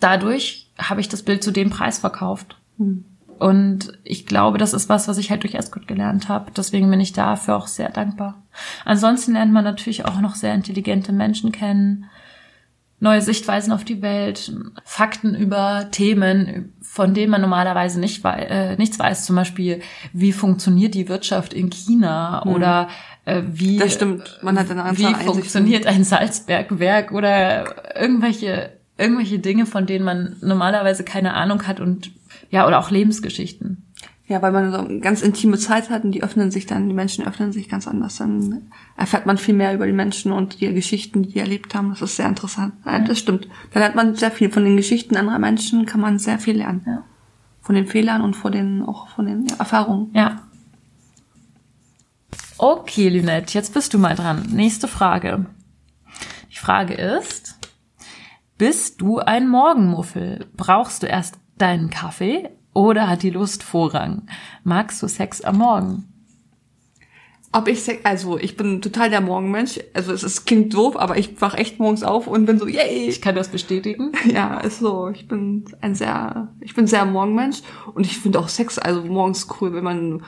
dadurch habe ich das Bild zu dem Preis verkauft. Hm. Und ich glaube, das ist was, was ich halt durch Escort gelernt habe. Deswegen bin ich dafür auch sehr dankbar. Ansonsten lernt man natürlich auch noch sehr intelligente Menschen kennen, neue Sichtweisen auf die Welt, Fakten über Themen, von denen man normalerweise nicht wei äh, nichts weiß. Zum Beispiel, wie funktioniert die Wirtschaft in China oder äh, wie. Das stimmt. Man hat eine wie Einsichten. funktioniert ein Salzbergwerk oder irgendwelche irgendwelche Dinge, von denen man normalerweise keine Ahnung hat und ja oder auch Lebensgeschichten. Ja, weil man so eine ganz intime Zeit hat und die öffnen sich dann, die Menschen öffnen sich ganz anders. Dann erfährt man viel mehr über die Menschen und die Geschichten, die die erlebt haben. Das ist sehr interessant. Ja, das stimmt. Da lernt man sehr viel. Von den Geschichten anderer Menschen kann man sehr viel lernen. Ja. Von den Fehlern und von den, auch von den Erfahrungen. Ja. Okay, Lynette, jetzt bist du mal dran. Nächste Frage. Die Frage ist, bist du ein Morgenmuffel? Brauchst du erst deinen Kaffee oder hat die Lust Vorrang? Magst du Sex am Morgen? Ob ich, se- also ich bin total der Morgenmensch. Also es ist, klingt doof, aber ich wach echt morgens auf und bin so, yay, Ich kann das bestätigen. Ja, ist so. Ich bin ein sehr, ich bin sehr Morgenmensch und ich finde auch Sex, also morgens cool, wenn man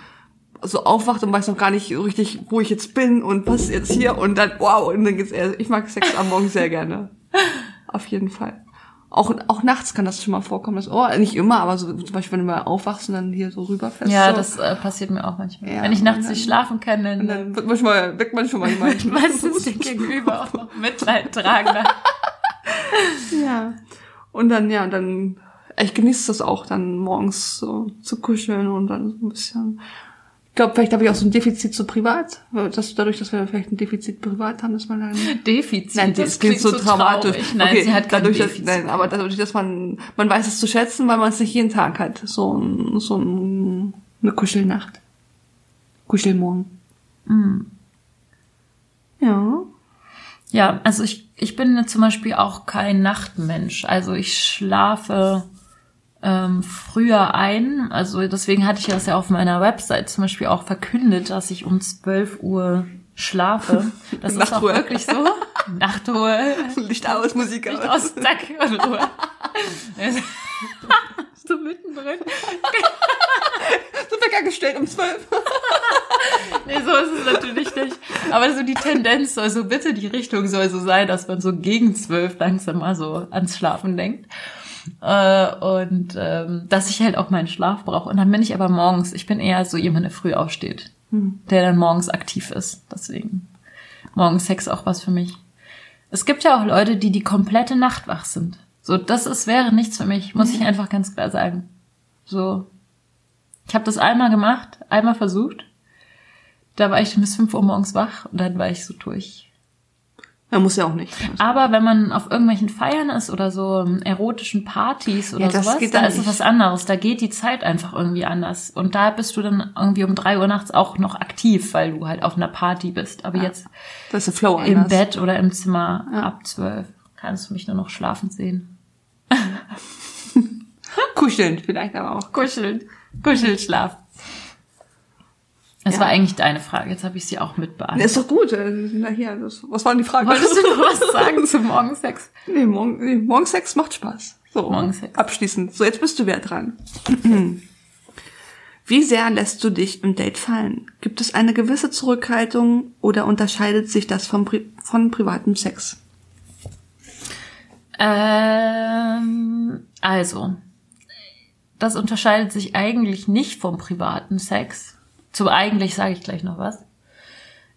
so aufwacht und weiß noch gar nicht so richtig, wo ich jetzt bin und was ist jetzt hier und dann, wow, und dann geht's eher, ich mag Sex am Morgen sehr gerne. Auf jeden Fall. Auch, auch nachts kann das schon mal vorkommen, dass, oh, nicht immer, aber so, zum Beispiel, wenn du mal aufwachst und dann hier so rüberfährst. Ja, so, das äh, passiert mir auch manchmal. Ja, Wenn ich nachts und dann- nicht schlafen kann, dann, und dann wird manchmal, weckt man schon mal jemanden. meistens den Gegenüber auch noch Mitleid tragen. Ja. Und dann, ja, dann, ich genieße das auch, dann morgens so zu kuscheln und dann so ein bisschen Ich glaube, vielleicht habe ich auch so ein Defizit zu privat. Dass dadurch, dass wir vielleicht ein Defizit privat haben, dass man dann. Defizit. Nein, das, klingt, so dramatisch. traurig. Nein, sie hat dadurch, dass, nein, aber dadurch, dass man, man weiß es zu schätzen, weil man es nicht jeden Tag hat. So, ein, so ein, eine Kuschelnacht. Kuschelmorgen. Mm. Ja. Ja, also ich, ich bin zum Beispiel auch kein Nachtmensch. Also ich schlafe ähm, früher ein. Also deswegen hatte ich das ja auf meiner Website zum Beispiel auch verkündet, dass ich um 12 Uhr schlafe. Das ist auch wirklich so. Nachtruhe. Licht aus, Musik Licht aus. aus, zack, und Ruhe. so mittendrin. So Wecker gestellt um zwölf. Nee, so ist es natürlich nicht. Aber so die Tendenz soll so bitte die Richtung soll so sein, dass man so gegen zwölf langsam mal so ans Schlafen denkt. Äh, und ähm, dass ich halt auch meinen Schlaf brauche. Und dann bin ich aber morgens, ich bin eher so jemand, der früh aufsteht, der dann morgens aktiv ist. Deswegen morgens Sex auch was für mich. Es gibt ja auch Leute, die die komplette Nacht wach sind. So, das ist, wäre nichts für mich, muss ich einfach ganz klar sagen. So, ich habe das einmal gemacht, einmal versucht. Da war ich bis 5 Uhr morgens wach und dann war ich so durch. Er muss ja auch nicht. Aber wenn man auf irgendwelchen Feiern ist oder so ähm, erotischen Partys oder Ja, das sowas, geht da ist es was anderes. Da geht die Zeit einfach irgendwie anders. Und da bist du dann irgendwie um drei Uhr nachts auch noch aktiv, weil du halt auf einer Party bist. Aber jetzt Das ist der Flow im. Bett oder im Zimmer Ja. ab zwölf kannst du mich nur noch schlafen sehen. Kuscheln vielleicht aber auch. Kuscheln. Kuschelschlaf. Das Ja. war eigentlich deine Frage. Jetzt habe ich sie auch mit Nee, beantwortet. ist doch gut. äh, Na hier, das, was war denn die Frage? Wolltest du noch was sagen zum Morgensex? Nee, morgen, nee, Morgensex macht Spaß. So, Morgensex. abschließend. So, jetzt bist du wieder dran. Wie sehr lässt du dich im Date fallen? Gibt es eine gewisse Zurückhaltung oder unterscheidet sich das vom Pri von privatem Sex? Ähm, also, das unterscheidet sich eigentlich nicht vom privaten Sex. Zum eigentlich sage ich gleich noch was.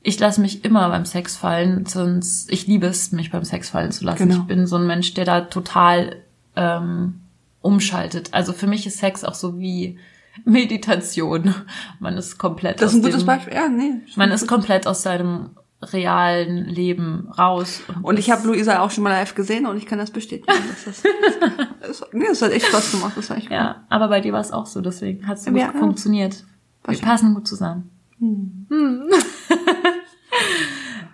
Ich lasse mich immer beim Sex fallen, sonst ich liebe es, mich beim Sex fallen zu lassen. Genau. Ich bin so ein Mensch, der da total ähm, umschaltet. Also für mich ist Sex auch so wie Meditation. Man ist komplett Das ist ein aus gutes dem, Beispiel. Ja, nee. Man ist komplett aus seinem realen Leben raus. Und ich habe Luisa auch schon mal live gesehen und ich kann das bestätigen. Das, ist, das, nee, das hat echt Spaß gemacht. Das war echt cool. Ja, aber bei dir war es auch so, deswegen hat es gut Ja. funktioniert. Wir Wahrscheinlich. passen gut zusammen. Hm.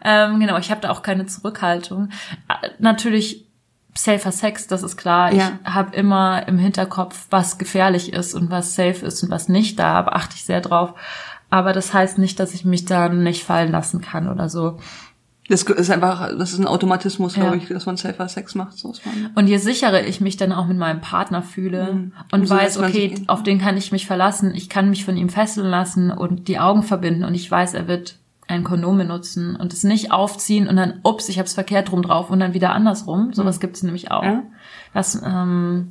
ähm, genau, ich habe da auch keine Zurückhaltung. Äh, Natürlich safer Sex, das ist klar. Ja. Ich habe immer im Hinterkopf, was gefährlich ist und was safe ist und was nicht. Da achte ich sehr drauf. Aber das heißt nicht, dass ich mich da nicht fallen lassen kann oder so. Das ist einfach, das ist ein Automatismus, Ja. glaube ich, dass man safer Sex macht. So ist man. Und je sicherer ich mich dann auch mit meinem Partner fühle Mhm. und Umso weiß, okay, auf den kann ich mich verlassen, ich kann mich von ihm fesseln lassen und die Augen verbinden und ich weiß, er wird ein Kondom benutzen und es nicht aufziehen und dann, ups, ich hab's verkehrt rum drauf und dann wieder andersrum. Sowas gibt's nämlich auch. Mhm. Ja. Das, ähm,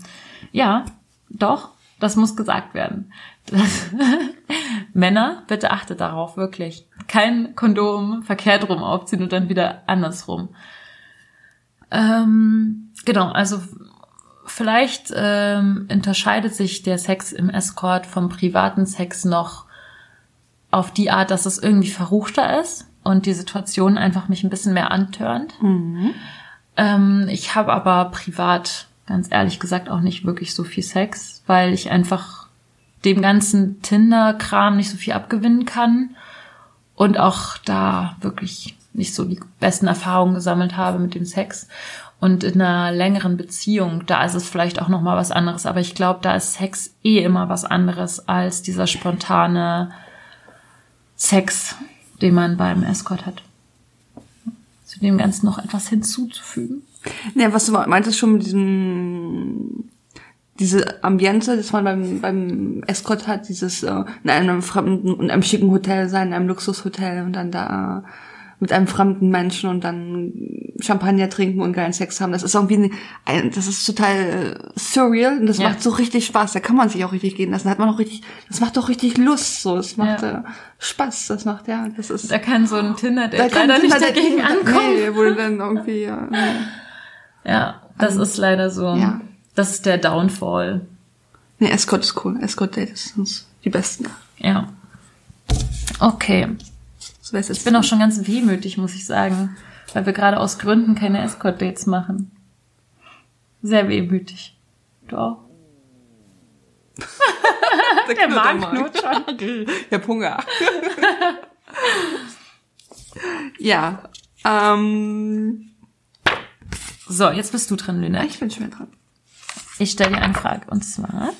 ja, doch, das muss gesagt werden. Männer, bitte achtet darauf, wirklich. Kein Kondom verkehrt rum aufziehen und dann wieder andersrum. Ähm, genau, also vielleicht ähm, unterscheidet sich der Sex im Escort vom privaten Sex noch auf die Art, dass es irgendwie verruchter ist und die Situation einfach mich ein bisschen mehr antörnt. Ähm, ich habe aber privat, ganz ehrlich gesagt, auch nicht wirklich so viel Sex, weil ich einfach dem ganzen Tinder-Kram nicht so viel abgewinnen kann und auch da wirklich nicht so die besten Erfahrungen gesammelt habe mit dem Sex. Und in einer längeren Beziehung, da ist es vielleicht auch noch mal was anderes, aber ich glaube, da ist Sex eh immer was anderes als dieser spontane Sex, den man beim Escort hat. Zu dem Ganzen noch etwas hinzuzufügen. Ja, was du meintest schon mit diesem, diese Ambiente, das man beim, beim Escort hat, dieses äh, in einem fremden und einem schicken Hotel sein, in einem Luxushotel und dann da mit einem fremden Menschen und dann Champagner trinken und geilen Sex haben. Das ist irgendwie, ein, das ist total äh, surreal und das Ja. macht so richtig Spaß. Da kann man sich auch richtig gehen lassen. Da hat man auch richtig, das macht doch richtig Lust. So, das macht Ja. äh, Spaß. Das macht ja, das ist. Da kann so ein Tinder-Date kann leider nicht Tinder- dagegen ankommen. Nee, wo du dann irgendwie, ja, nee. Ja, das ist leider so. Ja. Das ist der Downfall. Nee, Escort ist cool. Escort Date ist uns die besten. Ja. Okay. Jetzt Ich bin auch schon ganz wehmütig, muss ich sagen, weil wir gerade aus Gründen keine Escort-Dates machen. Sehr wehmütig. Du auch? der, Magen knurrt schon. Ich hab Hunger. ja. Ähm, So, jetzt bist du dran, Lynette. ich bin schon wieder dran. Ich stelle dir eine Frage und zwar: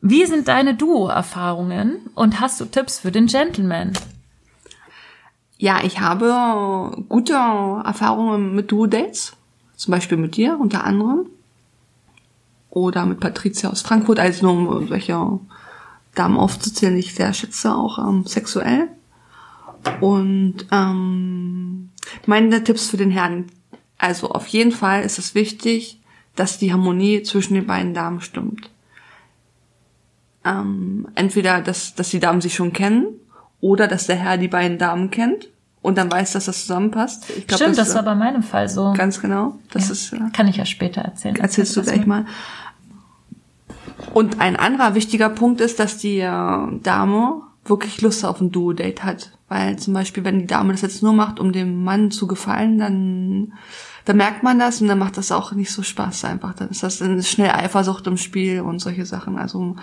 Wie sind deine Duo-Erfahrungen und hast du Tipps für den Gentleman? Ja, ich habe gute Erfahrungen mit Duo-Dates. Zum Beispiel mit dir unter anderem. Oder mit Patricia aus Frankfurt, also nur um solche Damen aufzuzählen, die ich sehr schätze, auch ähm, sexuell. Und ähm, meine Tipps für den Herrn. Also auf jeden Fall ist es wichtig, dass die Harmonie zwischen den beiden Damen stimmt. Ähm, entweder, dass, dass die Damen sich schon kennen oder dass der Herr die beiden Damen kennt und dann weiß, dass das zusammenpasst. Ich glaub, Stimmt, das ist, war bei meinem Fall so. ganz genau. Das Ja. ist äh, Kann ich ja später erzählen. erzählst du gleich mal. Und ein anderer wichtiger Punkt ist, dass die äh, Dame wirklich Lust auf ein Duo-Date hat. Weil zum Beispiel, wenn die Dame das jetzt nur macht, um dem Mann zu gefallen, dann, dann merkt man das und dann macht das auch nicht so Spaß einfach. Dann ist das dann schnell Eifersucht im Spiel und solche Sachen. Also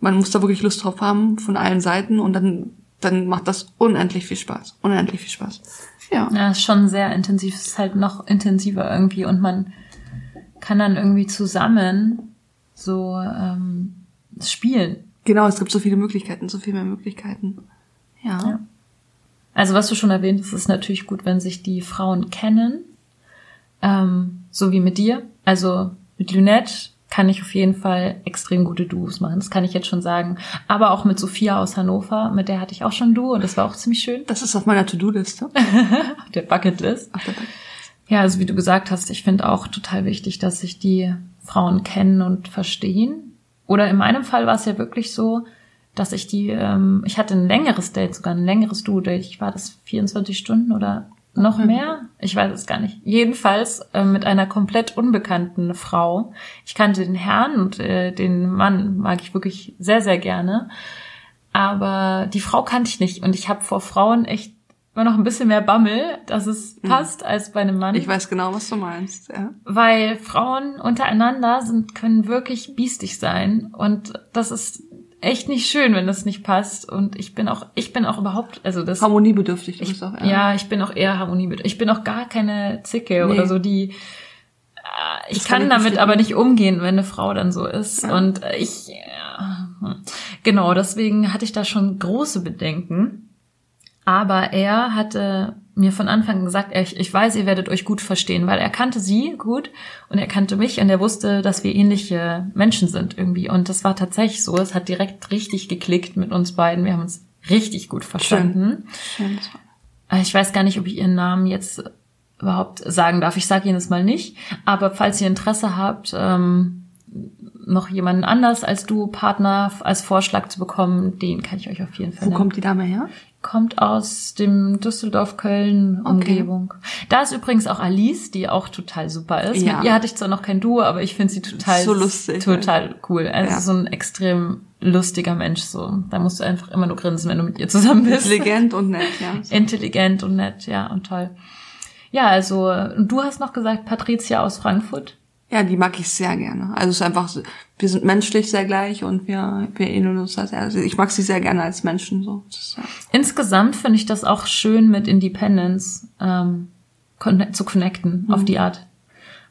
man muss da wirklich Lust drauf haben von allen Seiten und dann, dann macht das unendlich viel Spaß. Unendlich viel Spaß. Ja. Ja, ist schon sehr intensiv. Es ist halt noch intensiver irgendwie und man kann dann irgendwie zusammen so ähm, spielen. Genau, es gibt so viele Möglichkeiten, so viel mehr Möglichkeiten. Ja. Ja. Also was du schon erwähnt hast, ist natürlich gut, wenn sich die Frauen kennen, ähm, so wie mit dir. Also mit Lynette kann ich auf jeden Fall extrem gute Duos machen. Das kann ich jetzt schon sagen. Aber auch mit Sophia aus Hannover, mit der hatte ich auch schon ein Duo und das war auch ziemlich schön. Das ist auf meiner To-Do-Liste. Auf der Bucketlist. Ach, dabei. Ja, also wie du gesagt hast, ich finde auch total wichtig, dass sich die Frauen kennen und verstehen. Oder in meinem Fall war es ja wirklich so, dass ich die, ähm, ich hatte ein längeres Date, sogar ein längeres Duo-Date. Ich war das 24 Stunden oder noch mehr? Ich weiß es gar nicht. Jedenfalls äh, mit einer komplett unbekannten Frau. Ich kannte den Herrn und äh, den Mann mag ich wirklich sehr, sehr gerne. Aber die Frau kannte ich nicht und ich habe vor Frauen echt immer noch ein bisschen mehr Bammel, dass es passt, als bei einem Mann Ich weiß genau, was du meinst. Ja. weil Frauen untereinander sind, können wirklich biestig sein und das ist echt nicht schön, wenn das nicht passt und ich bin auch, ich bin auch überhaupt, also das, Harmoniebedürftig, du ich, bist auch. ja, ich bin auch eher harmoniebedürftig. Ich bin auch gar keine Zicke Nee. oder so, die, äh, ich Das kann kann ich damit aber nicht umgehen, wenn eine Frau dann so ist und äh, ich, ja, hm. genau, deswegen hatte ich da schon große Bedenken. Aber er hatte mir von Anfang an gesagt, ich, ich weiß, ihr werdet euch gut verstehen, weil er kannte sie gut und er kannte mich und er wusste, dass wir ähnliche Menschen sind irgendwie. Und das war tatsächlich so. Es hat direkt richtig geklickt mit uns beiden. Wir haben uns richtig gut verstanden. Schön, das war- Äh, Ich weiß gar nicht, ob ich ihren Namen jetzt überhaupt sagen darf. Ich sage Ihnen es mal nicht. Aber falls ihr Interesse habt, ähm, noch jemanden anders als du Partner als Vorschlag zu bekommen, den kann ich euch auf jeden Fall Wo nennen kommt die Dame her? Kommt aus dem Düsseldorf-Köln-Umgebung. Da ist übrigens auch Alice, die auch total super ist. Ja. Mit ihr hatte ich zwar noch kein Duo, aber ich finde sie total, So lustig, total cool. Also Ja. so ein extrem lustiger Mensch, so. Da musst du einfach immer nur grinsen, wenn du mit ihr zusammen bist. Intelligent und nett, ja. Intelligent und nett, ja, und toll. Ja, also, du hast noch gesagt, Patricia aus Frankfurt. Ja, die mag ich sehr gerne. Also es ist einfach, so- wir sind menschlich sehr gleich und wir, wir ähneln uns da sehr. Also ich mag sie sehr gerne als Menschen, so. Das ist, ja. Insgesamt finde ich das auch schön mit Independence ähm, zu connecten Mhm. auf die Art.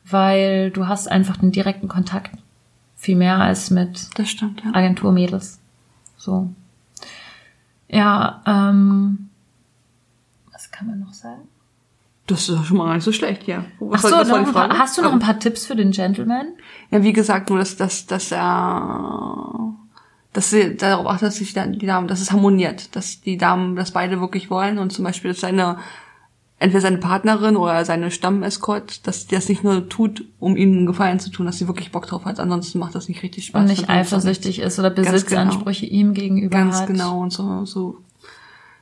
Weil du hast einfach den direkten Kontakt. Viel mehr als mit Das stimmt, ja. Agenturmädels. So. Ja, ähm, was kann man noch sagen? Das ist schon mal gar nicht so schlecht, ja. Ach Was, so, war- was paar, hast du noch ein paar Tipps für den Gentleman? Ja, wie gesagt, nur, dass, dass, dass er, dass sie darauf achtet, dass sich dann die Damen, dass es harmoniert, dass die Damen das beide wirklich wollen und zum Beispiel, dass seine, entweder seine Partnerin oder seine Stammescort, dass die das nicht nur tut, um ihnen einen Gefallen zu tun, dass sie wirklich Bock drauf hat, ansonsten macht das nicht richtig Spaß. Und nicht eifersüchtig ist oder Ganz Besitzansprüche ihm gegenüber Ganz hat. genau und so, so.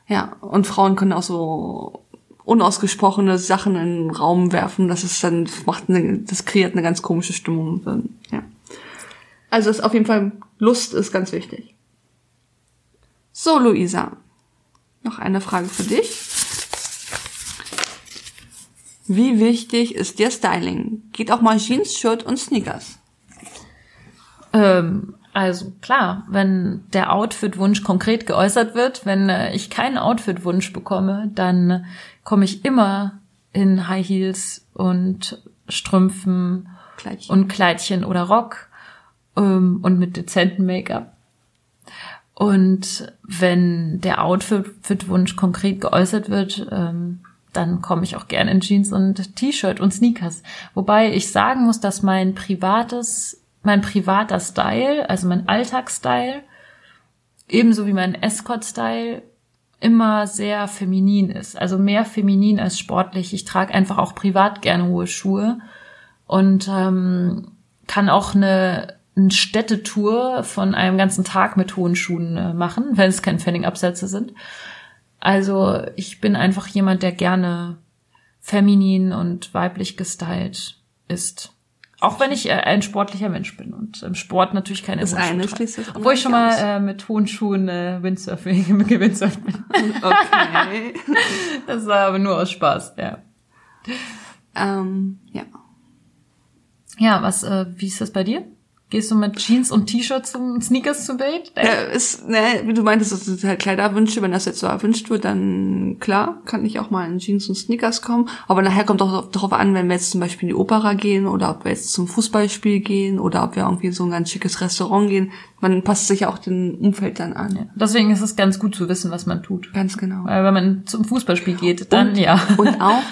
Ja, und Frauen können auch so unausgesprochene Sachen in den Raum werfen, das ist dann, macht eine, das kreiert eine ganz komische Stimmung, dann, ja. Also ist auf jeden Fall, Lust ist ganz wichtig. So, Luisa. noch eine Frage für dich. Wie wichtig ist dir Styling? Geht auch mal Jeans, Shirt und Sneakers? Ähm, also klar, wenn der Outfit-Wunsch konkret geäußert wird, wenn äh, ich keinen Outfit-Wunsch bekomme, dann komme ich immer in High Heels und Strümpfen Kleidchen. und Kleidchen oder Rock ähm, und mit dezentem Make-up. Und wenn der Outfit-Wunsch konkret geäußert wird, ähm, dann komme ich auch gerne in Jeans und T-Shirt und Sneakers. Wobei ich sagen muss, dass mein privates, mein privater Style, also mein Alltagsstyle, ebenso wie mein Escort-Style, immer sehr feminin ist. Also mehr feminin als sportlich. Ich trage einfach auch privat gerne hohe Schuhe und ähm, kann auch eine, eine Städtetour von einem ganzen Tag mit hohen Schuhen äh, machen, wenn es keine Fanning-Absätze sind. Also ich bin einfach jemand, der gerne feminin und weiblich gestylt ist. Auch wenn ich äh, ein sportlicher Mensch bin und im Sport natürlich keine Das hohen eine schließt das Obwohl ich schon mal äh, mit hohen Schuhen äh, Windsurfing gewindsurft bin. Okay. Das war aber nur aus Spaß, ja. ähm, ja. Ja, was, äh, wie ist das bei dir? Gehst du mit Jeans und T-Shirt zum Sneakers zum Date? Ja, ist, ne, wie du meintest, das sind halt Kleiderwünsche. Wenn das jetzt so erwünscht wird, dann klar, kann ich auch mal in Jeans und Sneakers kommen. Aber nachher kommt auch darauf an, wenn wir jetzt zum Beispiel in die Opera gehen oder ob wir jetzt zum Fußballspiel gehen oder ob wir irgendwie so ein ganz schickes Restaurant gehen. Man passt sich ja auch dem Umfeld dann an. Ja. Deswegen ist es ganz gut zu wissen, was man tut. Ganz genau. Weil wenn man zum Fußballspiel geht, dann und, ja. Und auch,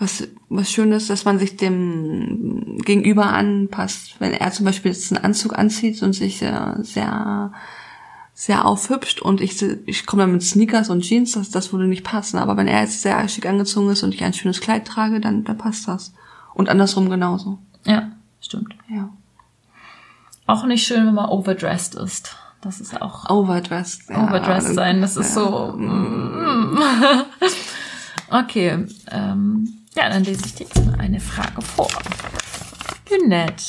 was, was schön ist, dass man sich dem Gegenüber anpasst. Wenn er zum Beispiel jetzt einen Anzug anzieht und sich sehr, sehr, sehr aufhübscht und ich, ich komme dann mit Sneakers und Jeans, das, das würde nicht passen. Aber wenn er jetzt sehr schick angezogen ist und ich ein schönes Kleid trage, dann, dann passt das. Und andersrum genauso. Ja, stimmt. Ja. Auch nicht schön, wenn man overdressed ist. Das ist auch Overdressed. Ja, overdressed sein. Das ist ja. so. mm. okay. Ähm, ja, dann lese ich dir jetzt mal eine Frage vor. Lynette.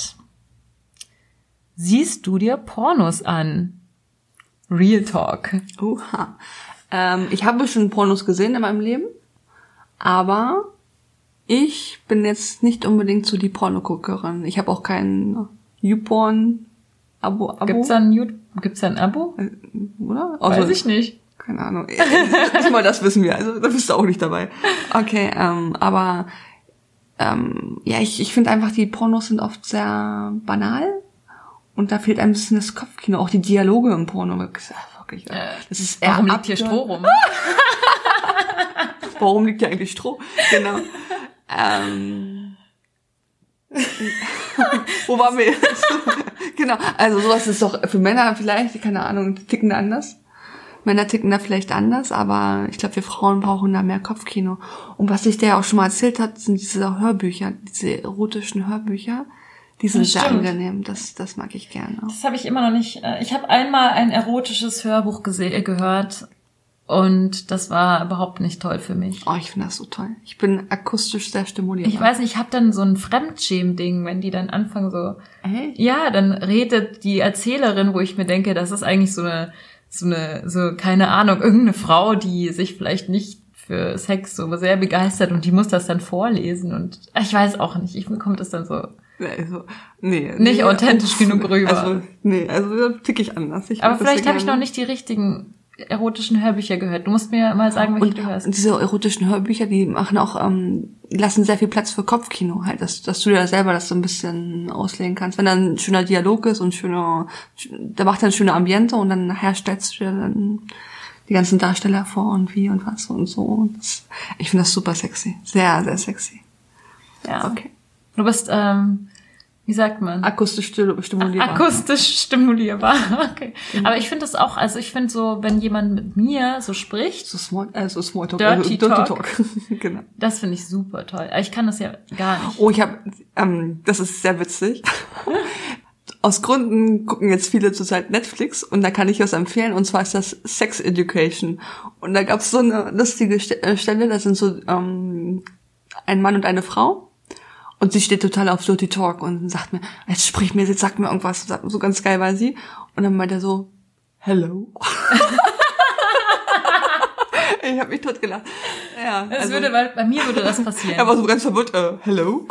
Siehst du dir Pornos an? Real Talk. Oha. Ähm, ich habe schon Pornos gesehen in meinem Leben, aber ich bin jetzt nicht unbedingt so die Pornoguckerin. Ich habe auch kein YouPorn-Abo. Abo, Gibt's da ein, gibt's da ein Abo? oder? Weiß Also, ich nicht. Keine Ahnung. Nicht mal das wissen wir. Also da bist du auch nicht dabei. Okay, ähm, aber ähm, ja, ich, ich finde einfach, die Pornos sind oft sehr banal. Und da fehlt ein bisschen das Kopfkino. Auch die Dialoge im Porno. Das ist wirklich, das ist eher Warum liegt hier Stroh rum? Warum liegt hier eigentlich Stroh? Genau. ähm, wo waren wir jetzt? genau. Also sowas ist doch für Männer vielleicht, keine Ahnung, die ticken da anders. Männer ticken da vielleicht anders, aber ich glaube, wir Frauen brauchen da mehr Kopfkino. Und was ich der auch schon mal erzählt hat, sind diese Hörbücher, diese erotischen Hörbücher. Die sind sehr angenehm. Das, das mag ich gerne. Das habe ich immer noch nicht. äh, Ich habe einmal ein erotisches Hörbuch gese- äh, gehört und das war überhaupt nicht toll für mich. Oh, ich finde das so toll. Ich bin akustisch sehr stimulierbar. Ich weiß nicht, ich habe dann so ein Fremdschämen-Ding, wenn die dann anfangen so. Echt? Ja, dann redet die Erzählerin, wo ich mir denke, das ist eigentlich so eine, so eine, so keine Ahnung, irgendeine Frau, die sich vielleicht nicht für Sex so sehr begeistert und die muss das dann vorlesen und ich weiß auch nicht, ich mir kommt das dann so. Also, nee, Nicht nee, authentisch genug rüber. Also, nee, also da tick ich anders. Ich Aber vielleicht habe ich noch nicht die richtigen erotischen Hörbücher gehört. Du musst mir mal sagen, welche Und, du hörst. und diese erotischen Hörbücher, die machen auch, ähm, die lassen sehr viel Platz für Kopfkino halt, dass, dass du dir selber das so ein bisschen auslegen kannst. Wenn da ein schöner Dialog ist und schöner, der macht dann ein schöner Ambiente und dann nachher stellst du dir dann die ganzen Darsteller vor und wie und was und so. Und das, ich finde das super sexy. Sehr, sehr sexy. Ja. Okay. Du bist, ähm, wie sagt man? Akustisch stimulierbar. Akustisch stimulierbar. Okay. Aber ich finde das auch, also ich finde so, wenn jemand mit mir so spricht, so small, äh, so Smalltalk. Dirty also, Talk. genau. das finde ich super toll. Ich kann das ja gar nicht. Oh, ich habe, ähm, das ist sehr witzig. Aus Gründen gucken jetzt viele zurzeit Netflix und da kann ich was empfehlen und zwar ist das Sex Education. Und da gab's so eine lustige St äh, Stelle, da sind so ähm, ein Mann und eine Frau und sie steht total auf Dirty Talk und sagt mir, jetzt sprich mir, jetzt sag mir irgendwas, so ganz geil war sie. Und dann meint er so, hello. ich habe mich tot gelacht. Ja, Das also, würde, bei, bei mir würde das passieren. er war so ganz verwirrt, äh, hello?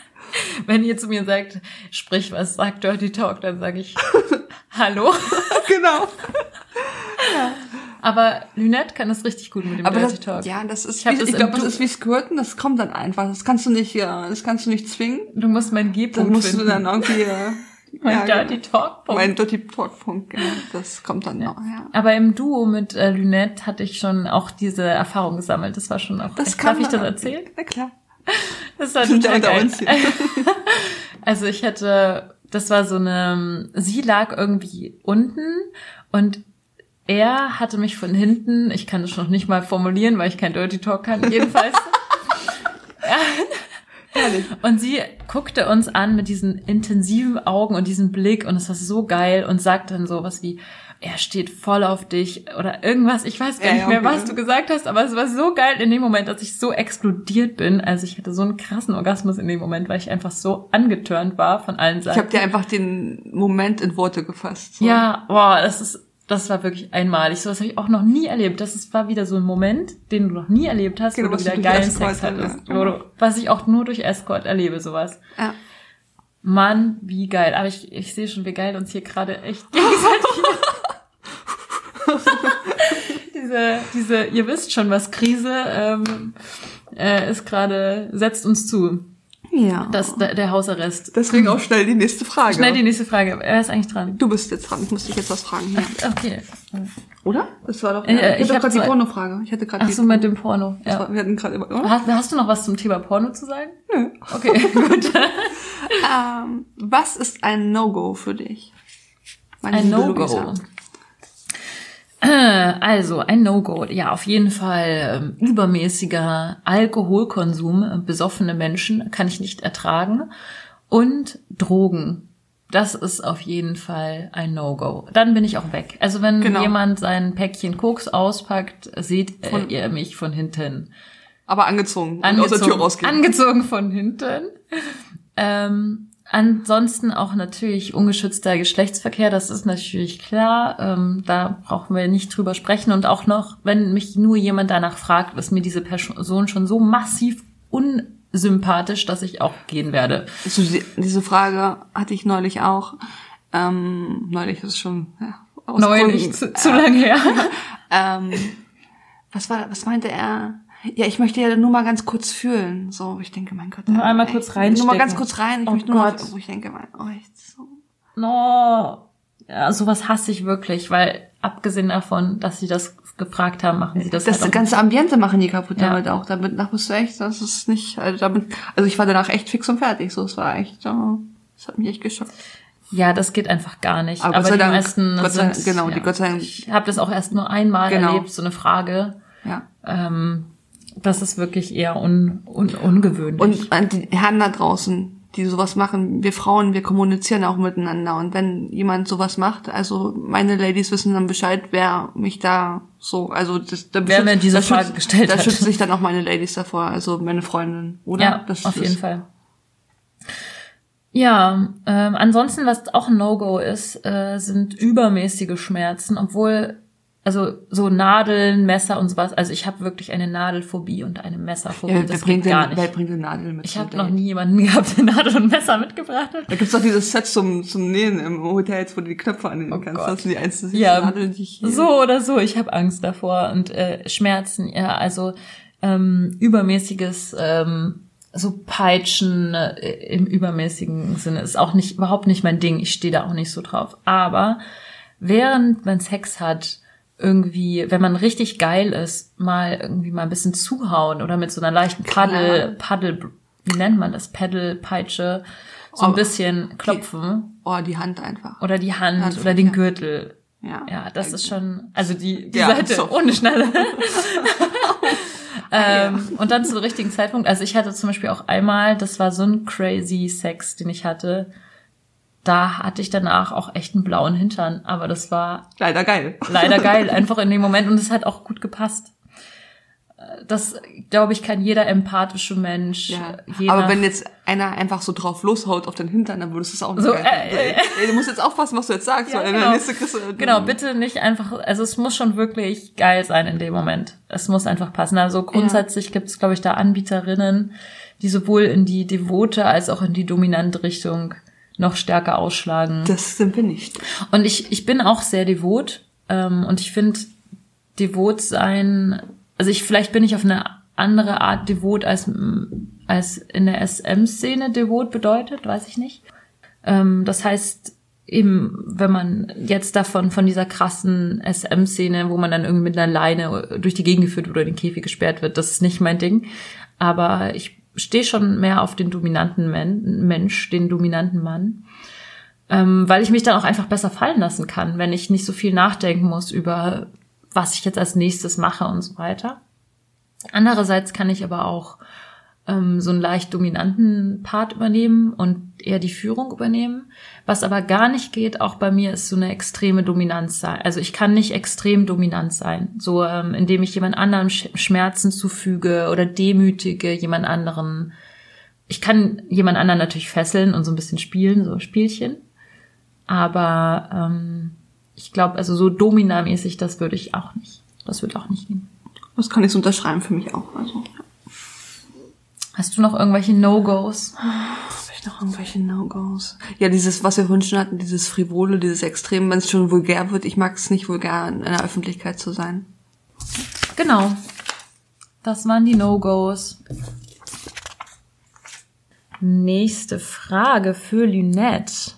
Wenn ihr zu mir sagt, sprich was, sag Dirty Talk, dann sage ich Hallo. genau. Aber Lynette kann das richtig gut mit dem Aber Dirty das, Talk. ja, das ist, Ich wie, das ich glaube, das ist wie Squirten, das kommt dann einfach. Das kannst du nicht, ja, das kannst du nicht zwingen. Du musst Dann G-Punkt musst finden. du dann irgendwie, äh, mein ja, Dirty Talk. genau. mein Dirty Talk Punkt, genau. Das kommt dann noch, ja. Aber im Duo mit äh, Lynette hatte ich schon auch diese Erfahrung gesammelt. Das war schon auch. Das echt- kann Darf ich das erzählen? Na klar. Das war ja total unter geil. uns hier. Also ich hatte, das war so eine, sie lag irgendwie unten und er hatte mich von hinten, ich kann es noch nicht mal formulieren, weil ich kein Dirty Talk kann, jedenfalls. Herrlich. Und sie guckte uns an mit diesen intensiven Augen und diesem Blick und es war so geil und sagt dann sowas wie, er steht voll auf dich oder irgendwas. Ich weiß gar Ja, nicht mehr, okay. was du gesagt hast, aber es war so geil in dem Moment, dass ich so explodiert bin. Also ich hatte so einen krassen Orgasmus in dem Moment, weil ich einfach so angetörnt war von allen Ich Seiten. habe dir einfach den Moment in Worte gefasst. So. Ja, boah, das ist, das war wirklich einmalig. So was habe ich auch noch nie erlebt. Das ist, war wieder so ein Moment, den du noch nie erlebt hast, Genau, wo du wieder du geilen Escort Sex hattest. ja. Du, was ich auch nur durch Escort erlebe, sowas. ja. Mann, wie geil. Aber ich, ich sehe schon, wie geil uns hier gerade echt gegenseitig. diese, diese, ihr wisst schon, was Krise ähm, äh, ist gerade, setzt uns zu. Ja. Das, der, der Hausarrest. Deswegen auch schnell die nächste Frage. Schnell die nächste Frage. Wer ist eigentlich dran? Du bist jetzt dran. Ich muss dich jetzt was fragen. Ja. Okay. Oder? Das war doch. Äh, Ja, ich ich hatte gerade die Pornofrage. Ich hatte gerade Ach so, mit dem Porno. Ja. war- Wir hatten gerade? Hast, hast du noch was zum Thema Porno zu sagen? Nö. Okay, gut. Ähm, was ist ein No-Go für dich? Meine Ein No-Go. Also, ein No-Go. Ja, auf jeden Fall ähm, übermäßiger Alkoholkonsum, äh, besoffene Menschen kann ich nicht ertragen. Und Drogen. Das ist auf jeden Fall ein No-Go. Dann bin ich auch weg. Also wenn Genau. jemand sein Päckchen Koks auspackt, seht äh, ihr mich von hinten. Aber angezogen. und aus der Tür rausgehen. Angezogen von hinten. Ähm, ansonsten auch natürlich ungeschützter Geschlechtsverkehr, das ist natürlich klar. Ähm, da brauchen wir nicht drüber sprechen. Und auch noch, wenn mich nur jemand danach fragt, ist mir diese Person schon so massiv unsympathisch, dass ich auch gehen werde. So, die- diese Frage hatte ich neulich auch. Ähm, neulich ist schon ja, aus Neulich, Gründen, zu, zu äh, lang her. Ähm, was war, was meinte er? Ja, ich möchte ja nur mal ganz kurz fühlen. So, ich denke, mein Gott. Nur einmal ey, kurz Nur mal ganz kurz rein. Ich Oh möchte nur mal, Gott. wo ich denke, mein, oh, echt so. No. Ja, sowas hasse ich wirklich, weil abgesehen davon, dass sie das gefragt haben, machen sie das, Das halt ganze Ambiente machen die kaputt Ja. damit auch. Damit nach bist du echt, das ist nicht, also damit, also ich war danach echt fix und fertig. So, es war echt, oh, das hat mich echt geschockt. Ja, das geht einfach gar nicht. Aber Aber, die Dank, meisten Gott sei- sind, genau, ja, die Gott sei Dank- Ich habe das auch erst nur einmal Genau. erlebt, so eine Frage. Ja. Ähm, das ist wirklich eher un, un, ungewöhnlich. Und an die Herren da draußen, die sowas machen, wir Frauen, wir kommunizieren auch miteinander. Und wenn jemand sowas macht, also meine Ladies wissen dann Bescheid, wer mich da so, also das, da Wer mir diese da Frage schützt, gestellt da hat. schützen sich dann auch meine Ladies davor, also meine Freundin, oder? ja, Das auf ist- jeden Fall. Ja, ähm, ansonsten, was auch ein No-Go ist, äh, sind übermäßige Schmerzen, obwohl, also so Nadeln, Messer und sowas, also ich habe wirklich eine Nadelphobie und eine Messerphobie, Ja, wer das bringt geht gar wer nicht. bringt denn Nadel mit? Ich habe noch nie jemanden gehabt, der Nadel und Messer mitgebracht hat. Da gibt's doch dieses Set zum, zum Nähen im Hotel, wo du die Knöpfe annehmen Oh kannst. Gott. Das sind die einzige Ja, Nadel, die ich hier... So oder so, ich habe Angst davor und äh, Schmerzen, ja, also ähm, übermäßiges ähm, so Peitschen äh, im übermäßigen Sinne ist auch nicht überhaupt nicht mein Ding. Ich stehe da auch nicht so drauf. Aber während man Sex hat, irgendwie, wenn man richtig geil ist, mal irgendwie mal ein bisschen zuhauen oder mit so einer leichten Paddel, Paddel, wie nennt man das, Pedal-Peitsche, so ein Aber- bisschen klopfen Oh, die Hand einfach. oder die Hand Hand, oder den. Gürtel. Ja. Ja, das ist schon, also die, die Ja, Seite so. ohne Schnalle. ähm, und dann zum richtigen Zeitpunkt. Also ich hatte zum Beispiel auch einmal, das war so ein crazy Sex, den ich hatte. Da hatte ich danach auch echt einen blauen Hintern, aber das war Leider geil. leider geil, einfach in dem Moment und es hat auch gut gepasst. Äh, das glaube ich, kann jeder empathische Mensch. Ja. Aber wenn jetzt einer einfach so drauf loshaut auf den Hintern, dann würdest du es auch nicht So, geil äh. Ey, Du musst jetzt aufpassen, was du jetzt sagst, Ja, genau. du, Genau, bitte nicht einfach, also es muss schon wirklich geil sein in dem Moment. Es muss einfach passen. Also grundsätzlich gibt es, glaube ich, da Anbieterinnen, die sowohl in die devote als auch in die dominante Richtung noch stärker ausschlagen. Das sind wir nicht. Und ich, ich bin auch sehr devot ähm, und ich finde devot sein, also ich vielleicht bin ich auf eine andere Art devot als als in der SM-Szene devot bedeutet, weiß ich nicht. Ähm, das heißt eben, wenn man jetzt davon von dieser krassen SM-Szene, wo man dann irgendwie mit einer Leine durch die Gegend geführt oder in den Käfig gesperrt wird, das ist nicht mein Ding. Aber ich stehe schon mehr auf den dominanten Men Mensch, den dominanten Mann ähm, weil ich mich dann auch einfach besser fallen lassen kann, wenn ich nicht so viel nachdenken muss über, was ich jetzt als nächstes mache und so weiter. Andererseits kann ich aber auch ähm, so einen leicht dominanten Part übernehmen und eher die Führung übernehmen. Was aber gar nicht geht, auch bei mir, ist so eine extreme Dominanz sein. Also ich kann nicht extrem dominant sein, so ähm, indem ich jemand anderem Sch Schmerzen zufüge oder demütige jemand anderen. Ich kann jemand anderen natürlich fesseln und so ein bisschen spielen, so Spielchen. Aber ähm, ich glaube, also so dominamäßig, das würde ich auch nicht. Das würde auch nicht gehen. Das kann ich so unterschreiben für mich auch. Also, ja. Hast du noch irgendwelche No-Gos? Habe ich noch irgendwelche No-Gos? Ja, dieses, was wir schon hatten, dieses Frivole, dieses Extrem, wenn es schon vulgär wird. Ich mag es nicht, vulgär in der Öffentlichkeit zu sein. Genau. Das waren die No-Gos. Nächste Frage für Lynette.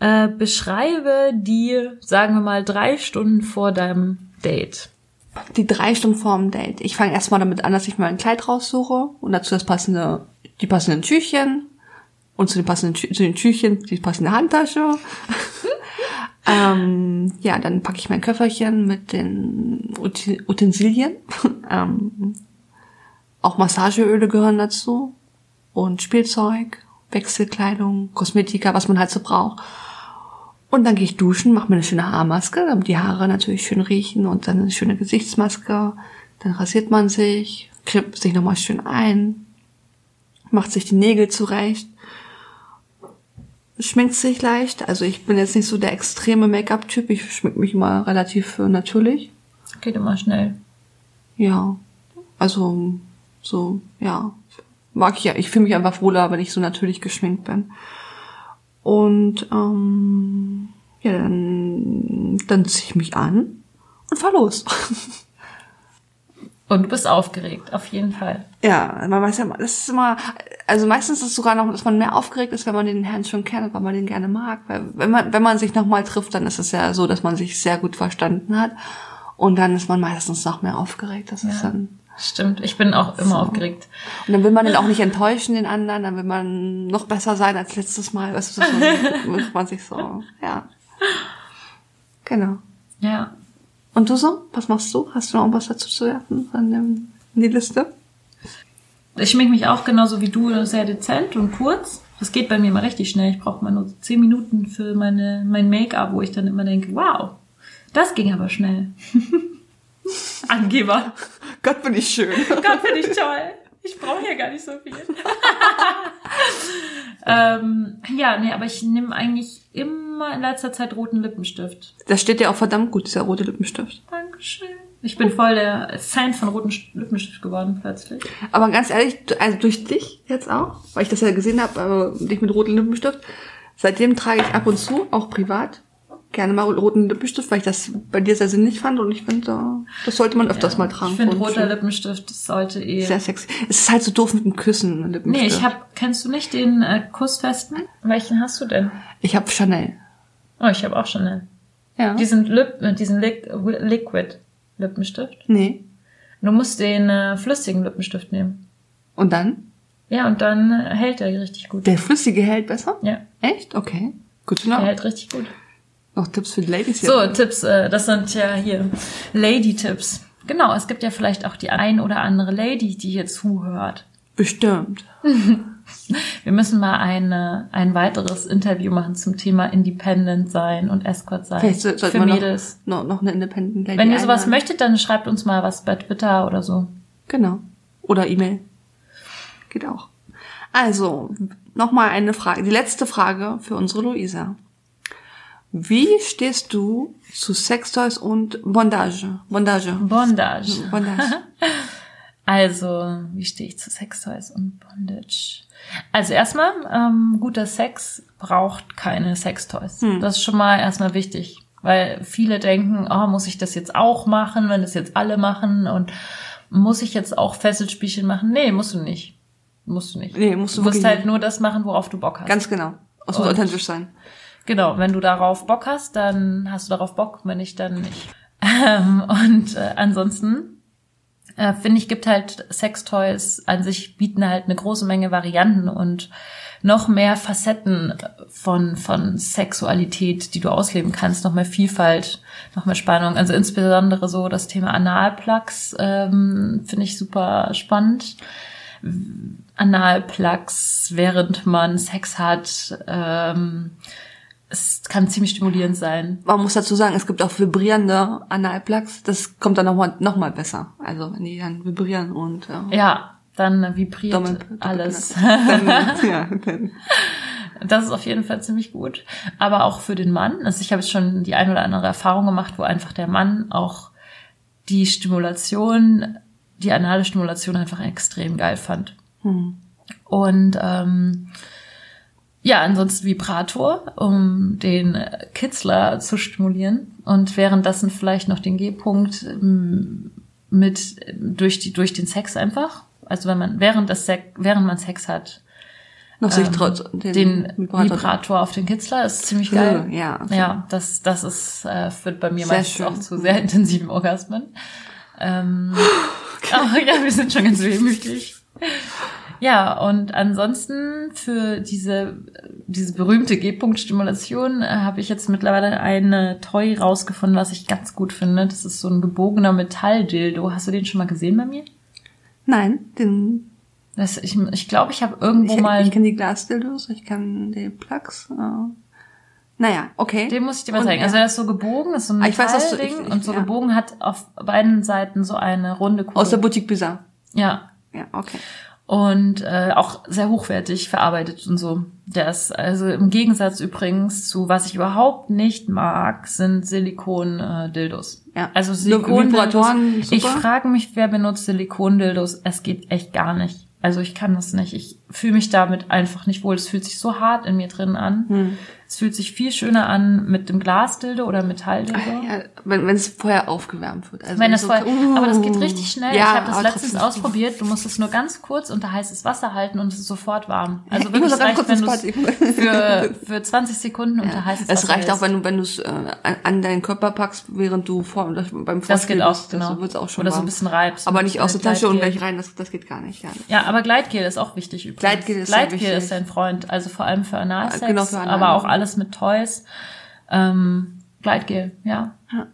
Äh, beschreibe die, sagen wir mal, drei Stunden vor deinem Date. Die drei Stunden vor dem Date. Ich fange erstmal damit an, dass ich mir ein Kleid raussuche und dazu das passende, die passenden Tüchchen und zu den passenden zu den Tüchchen die passende Handtasche. ähm, ja, dann packe ich mein Köfferchen mit den Utensilien. ähm, auch Massageöle gehören dazu und Spielzeug, Wechselkleidung, Kosmetika, was man halt so braucht. Und dann gehe ich duschen, mache mir eine schöne Haarmaske, damit die Haare natürlich schön riechen und dann eine schöne Gesichtsmaske. Dann rasiert man sich, cremt sich nochmal schön ein, macht sich die Nägel zurecht, schminkt sich leicht. Also ich bin jetzt nicht so der extreme Make-up-Typ, ich schmink mich immer relativ natürlich. Geht immer schnell. Ja, also so, ja, mag ich ja. Ich fühle mich einfach wohler, wenn ich so natürlich geschminkt bin. Und ähm, ja, dann, dann ziehe ich mich an und fahr los. Und du bist aufgeregt, auf jeden Fall. ja, man weiß ja, das ist immer, also meistens ist es sogar noch, dass man mehr aufgeregt ist, wenn man den Herrn schon kennt, weil man den gerne mag. Weil wenn man, wenn man sich nochmal trifft, dann ist es ja so, dass man sich sehr gut verstanden hat. Und dann ist man meistens noch mehr aufgeregt. Das ist Ja. dann Stimmt, ich bin auch immer aufgeregt. Und dann will man den auch nicht enttäuschen, den anderen, dann will man noch besser sein als letztes Mal. Weißt du, so wünscht man sich so, ja. Genau. Ja. Und du so? Was machst du? Hast du noch was dazu zu werfen an dem, in die Liste? Ich schmink mich auch genauso wie du sehr dezent und kurz. Das geht bei mir immer richtig schnell. Ich brauche mal nur so zehn Minuten für meine, mein Make-up, wo ich dann immer denke, wow, das ging aber schnell. Angeber. Gott, bin ich schön. Gott, finde ich toll. Ich brauche ja gar nicht so viel. ähm, ja, nee, aber ich nehme eigentlich immer in letzter Zeit roten Lippenstift. Das steht ja auch verdammt gut, dieser rote Lippenstift. Dankeschön. Ich bin voll der Fan von roten Lippenstift geworden plötzlich. Aber ganz ehrlich, also durch dich jetzt auch, weil ich das ja gesehen habe, äh, dich mit rotem Lippenstift, seitdem trage ich ab und zu, auch privat, gerne mal roten Lippenstift, weil ich das bei dir sehr sinnig fand und ich finde, äh, das sollte man öfters mal tragen. Ich finde roter schön. Lippenstift das sollte eh. Sehr sexy. Es ist halt so doof mit dem Küssen, ein Lippenstift. Nee, ich hab, kennst du nicht den äh, Kussfesten? Welchen hast du denn? Ich habe Chanel. Oh, ich habe auch einen. Ja. Diesen, Lip, äh, diesen Liq Liquid Lippenstift. Nee. Du musst den äh, flüssigen Lippenstift nehmen. Und dann? Ja, und dann äh, hält er richtig gut. Der flüssige hält besser? Ja, Echt? Okay. Gut zu er know. hält richtig gut. Noch Tipps für die Ladies hier. So, Tipps, äh, das sind ja hier Lady-Tipps. Genau, es gibt ja vielleicht auch die ein oder andere Lady, die hier zuhört. Bestimmt. Wir müssen mal eine, ein weiteres Interview machen zum Thema Independent sein und Escort sein. Vielleicht sollten für wir Mädels. noch, noch, noch eine Independent Lady Wenn ihr sowas einladen. möchtet, dann schreibt uns mal was bei Twitter oder so. Genau. Oder E-Mail. Geht auch. Also, nochmal eine Frage. Die letzte Frage für unsere Luisa. Wie stehst du zu Sextoys und Bondage? Bondage. Bondage. Bondage. Also, wie stehe ich zu Sextoys und Bondage? Also erstmal, ähm, guter Sex braucht keine Sextoys. Hm. Das ist schon mal erstmal wichtig. Weil viele denken, oh, muss ich das jetzt auch machen, wenn das jetzt alle machen und muss ich jetzt auch Fesselspielchen machen? Nee, musst du nicht. Musst du nicht. Nee, musst du Du musst halt nur das machen, worauf du Bock hast. Ganz genau. Es muss authentisch sein. Genau, wenn du darauf Bock hast, dann hast du darauf Bock, wenn nicht, dann nicht. Ähm, und äh, ansonsten äh, finde ich, gibt halt Sextoys an sich bieten halt eine große Menge Varianten und noch mehr Facetten von, von Sexualität, die du ausleben kannst, noch mehr Vielfalt, noch mehr Spannung. Also insbesondere so das Thema Analplugs ähm, finde ich super spannend. Analplugs, während man Sex hat, ähm, es kann ziemlich stimulierend sein. Man muss dazu sagen, es gibt auch vibrierende Analplugs. Das kommt dann nochmal noch mal besser. Also wenn die dann vibrieren und äh, Ja, dann vibriert Doppel- Doppel- alles. Dann, ja, dann. Das ist auf jeden Fall ziemlich gut. Aber auch für den Mann. Also ich habe jetzt schon die ein oder andere Erfahrung gemacht, wo einfach der Mann auch die Stimulation, die anale Stimulation einfach extrem geil fand. Hm. Und ähm, ja, ansonsten Vibrator, um den Kitzler zu stimulieren und währenddessen vielleicht noch den G-Punkt ähm, mit durch die durch den Sex einfach. Also wenn man während das Sex, während man Sex hat, Noch sich ähm, trotz den, Vibrator. auf den Kitzler ist ziemlich geil. Ja, okay. Ja, das, das ist, äh, führt bei mir Sehr meistens schön. auch zu sehr intensiven Orgasmen. Ähm, aber ja, wir sind schon ganz wehmütig. Ja, und ansonsten für diese, diese berühmte G-Punkt-Stimulation äh, habe ich jetzt mittlerweile eine Toy rausgefunden, was ich ganz gut finde. Das ist so ein gebogener Metalldildo. Hast du den schon mal gesehen bei mir? Nein, den Das, ich glaube, ich, glaub, ich habe irgendwo ich, mal ich kenne die Glasdildos, ich kann die Plugs. Äh, naja, okay. Den muss ich dir mal Und, zeigen. ja. Also der ist so gebogen, ist so ein Ah, ich weiß, Metallding und so ja. gebogen hat auf beiden Seiten so eine runde Kugel. Aus der Boutique Bizarre. ja. Ja, okay. Und äh, auch sehr hochwertig verarbeitet und so. Der ist also im Gegensatz übrigens zu was ich überhaupt nicht mag, sind Silikon-Dildos. Ja. Also Vibratoren, Silikon-Dildos. super. Ich frage mich, wer benutzt Silikon-Dildos? Es geht echt gar nicht. Also ich kann das nicht. Ich fühle mich damit einfach nicht wohl. Es fühlt sich so hart in mir drin an. Hm. Es fühlt sich viel schöner an mit dem Glasdildo oder Metalldildo. Ja, wenn es vorher aufgewärmt wird. Also Wenn das so- voll, Uh. aber das geht richtig schnell. Ja, ich habe das letztens ausprobiert. Du musst es nur ganz kurz unter heißes Wasser halten und es ist sofort warm. Also Ich wirklich ganz reicht, wenn du für, für 20 Sekunden unter heißes Es Wasser reicht auch, wenn du wenn du es äh, an, deinen Körper packst, während du vor, beim Das Vorspiel geht auch, genau. Das wird's auch schon Oder so warm. ein bisschen reibst. Aber nicht aus äh, der Tasche und gleich rein, das, das geht gar nicht. Ja. Ja, aber Gleitgel ist auch wichtig übrigens. Gleitgel ist Gleitgel ist dein Freund. Also vor allem für Analsex, Ja, genau, für Anal. aber auch alles mit Toys. Ähm, Gleitgel, ja. Ja.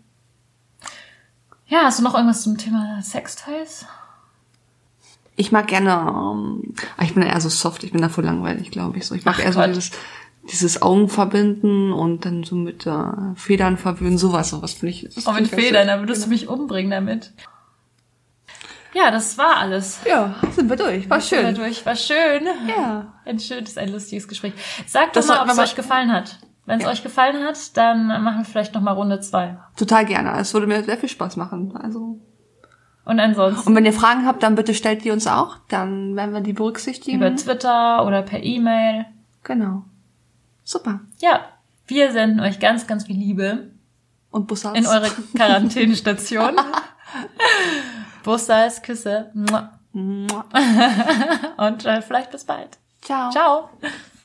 Ja, hast du noch irgendwas zum Thema Sextoys? Ich mag gerne, ähm, ah, ich bin eher so soft, ich bin da voll langweilig, glaube ich. So, ich mag Ach eher so Gott. dieses, dieses Augen verbinden und dann so mit äh, Federn verwöhnen, sowas, sowas finde ich. Oh, mit Federn, da würdest du mich umbringen damit. Ja, das war alles. Ja, sind wir durch. War schön. Durch. War schön. Ja. Ein schönes, ein lustiges Gespräch. Sagt doch mal, ob es euch gefallen hat. Wenn es Ja. euch gefallen hat, dann machen wir vielleicht noch mal Runde zwei. Total gerne. Es würde mir sehr viel Spaß machen. Also. Und ansonsten Und wenn ihr Fragen habt, dann bitte stellt die uns auch. Dann werden wir die berücksichtigen. über Twitter oder per E-Mail. Genau. Super. Ja, wir senden euch ganz, ganz viel Liebe Und Bussards. in eure Quarantänestation. Bussals, Küsse. Mua. Mua. Und äh, vielleicht bis bald. Ciao. Ciao.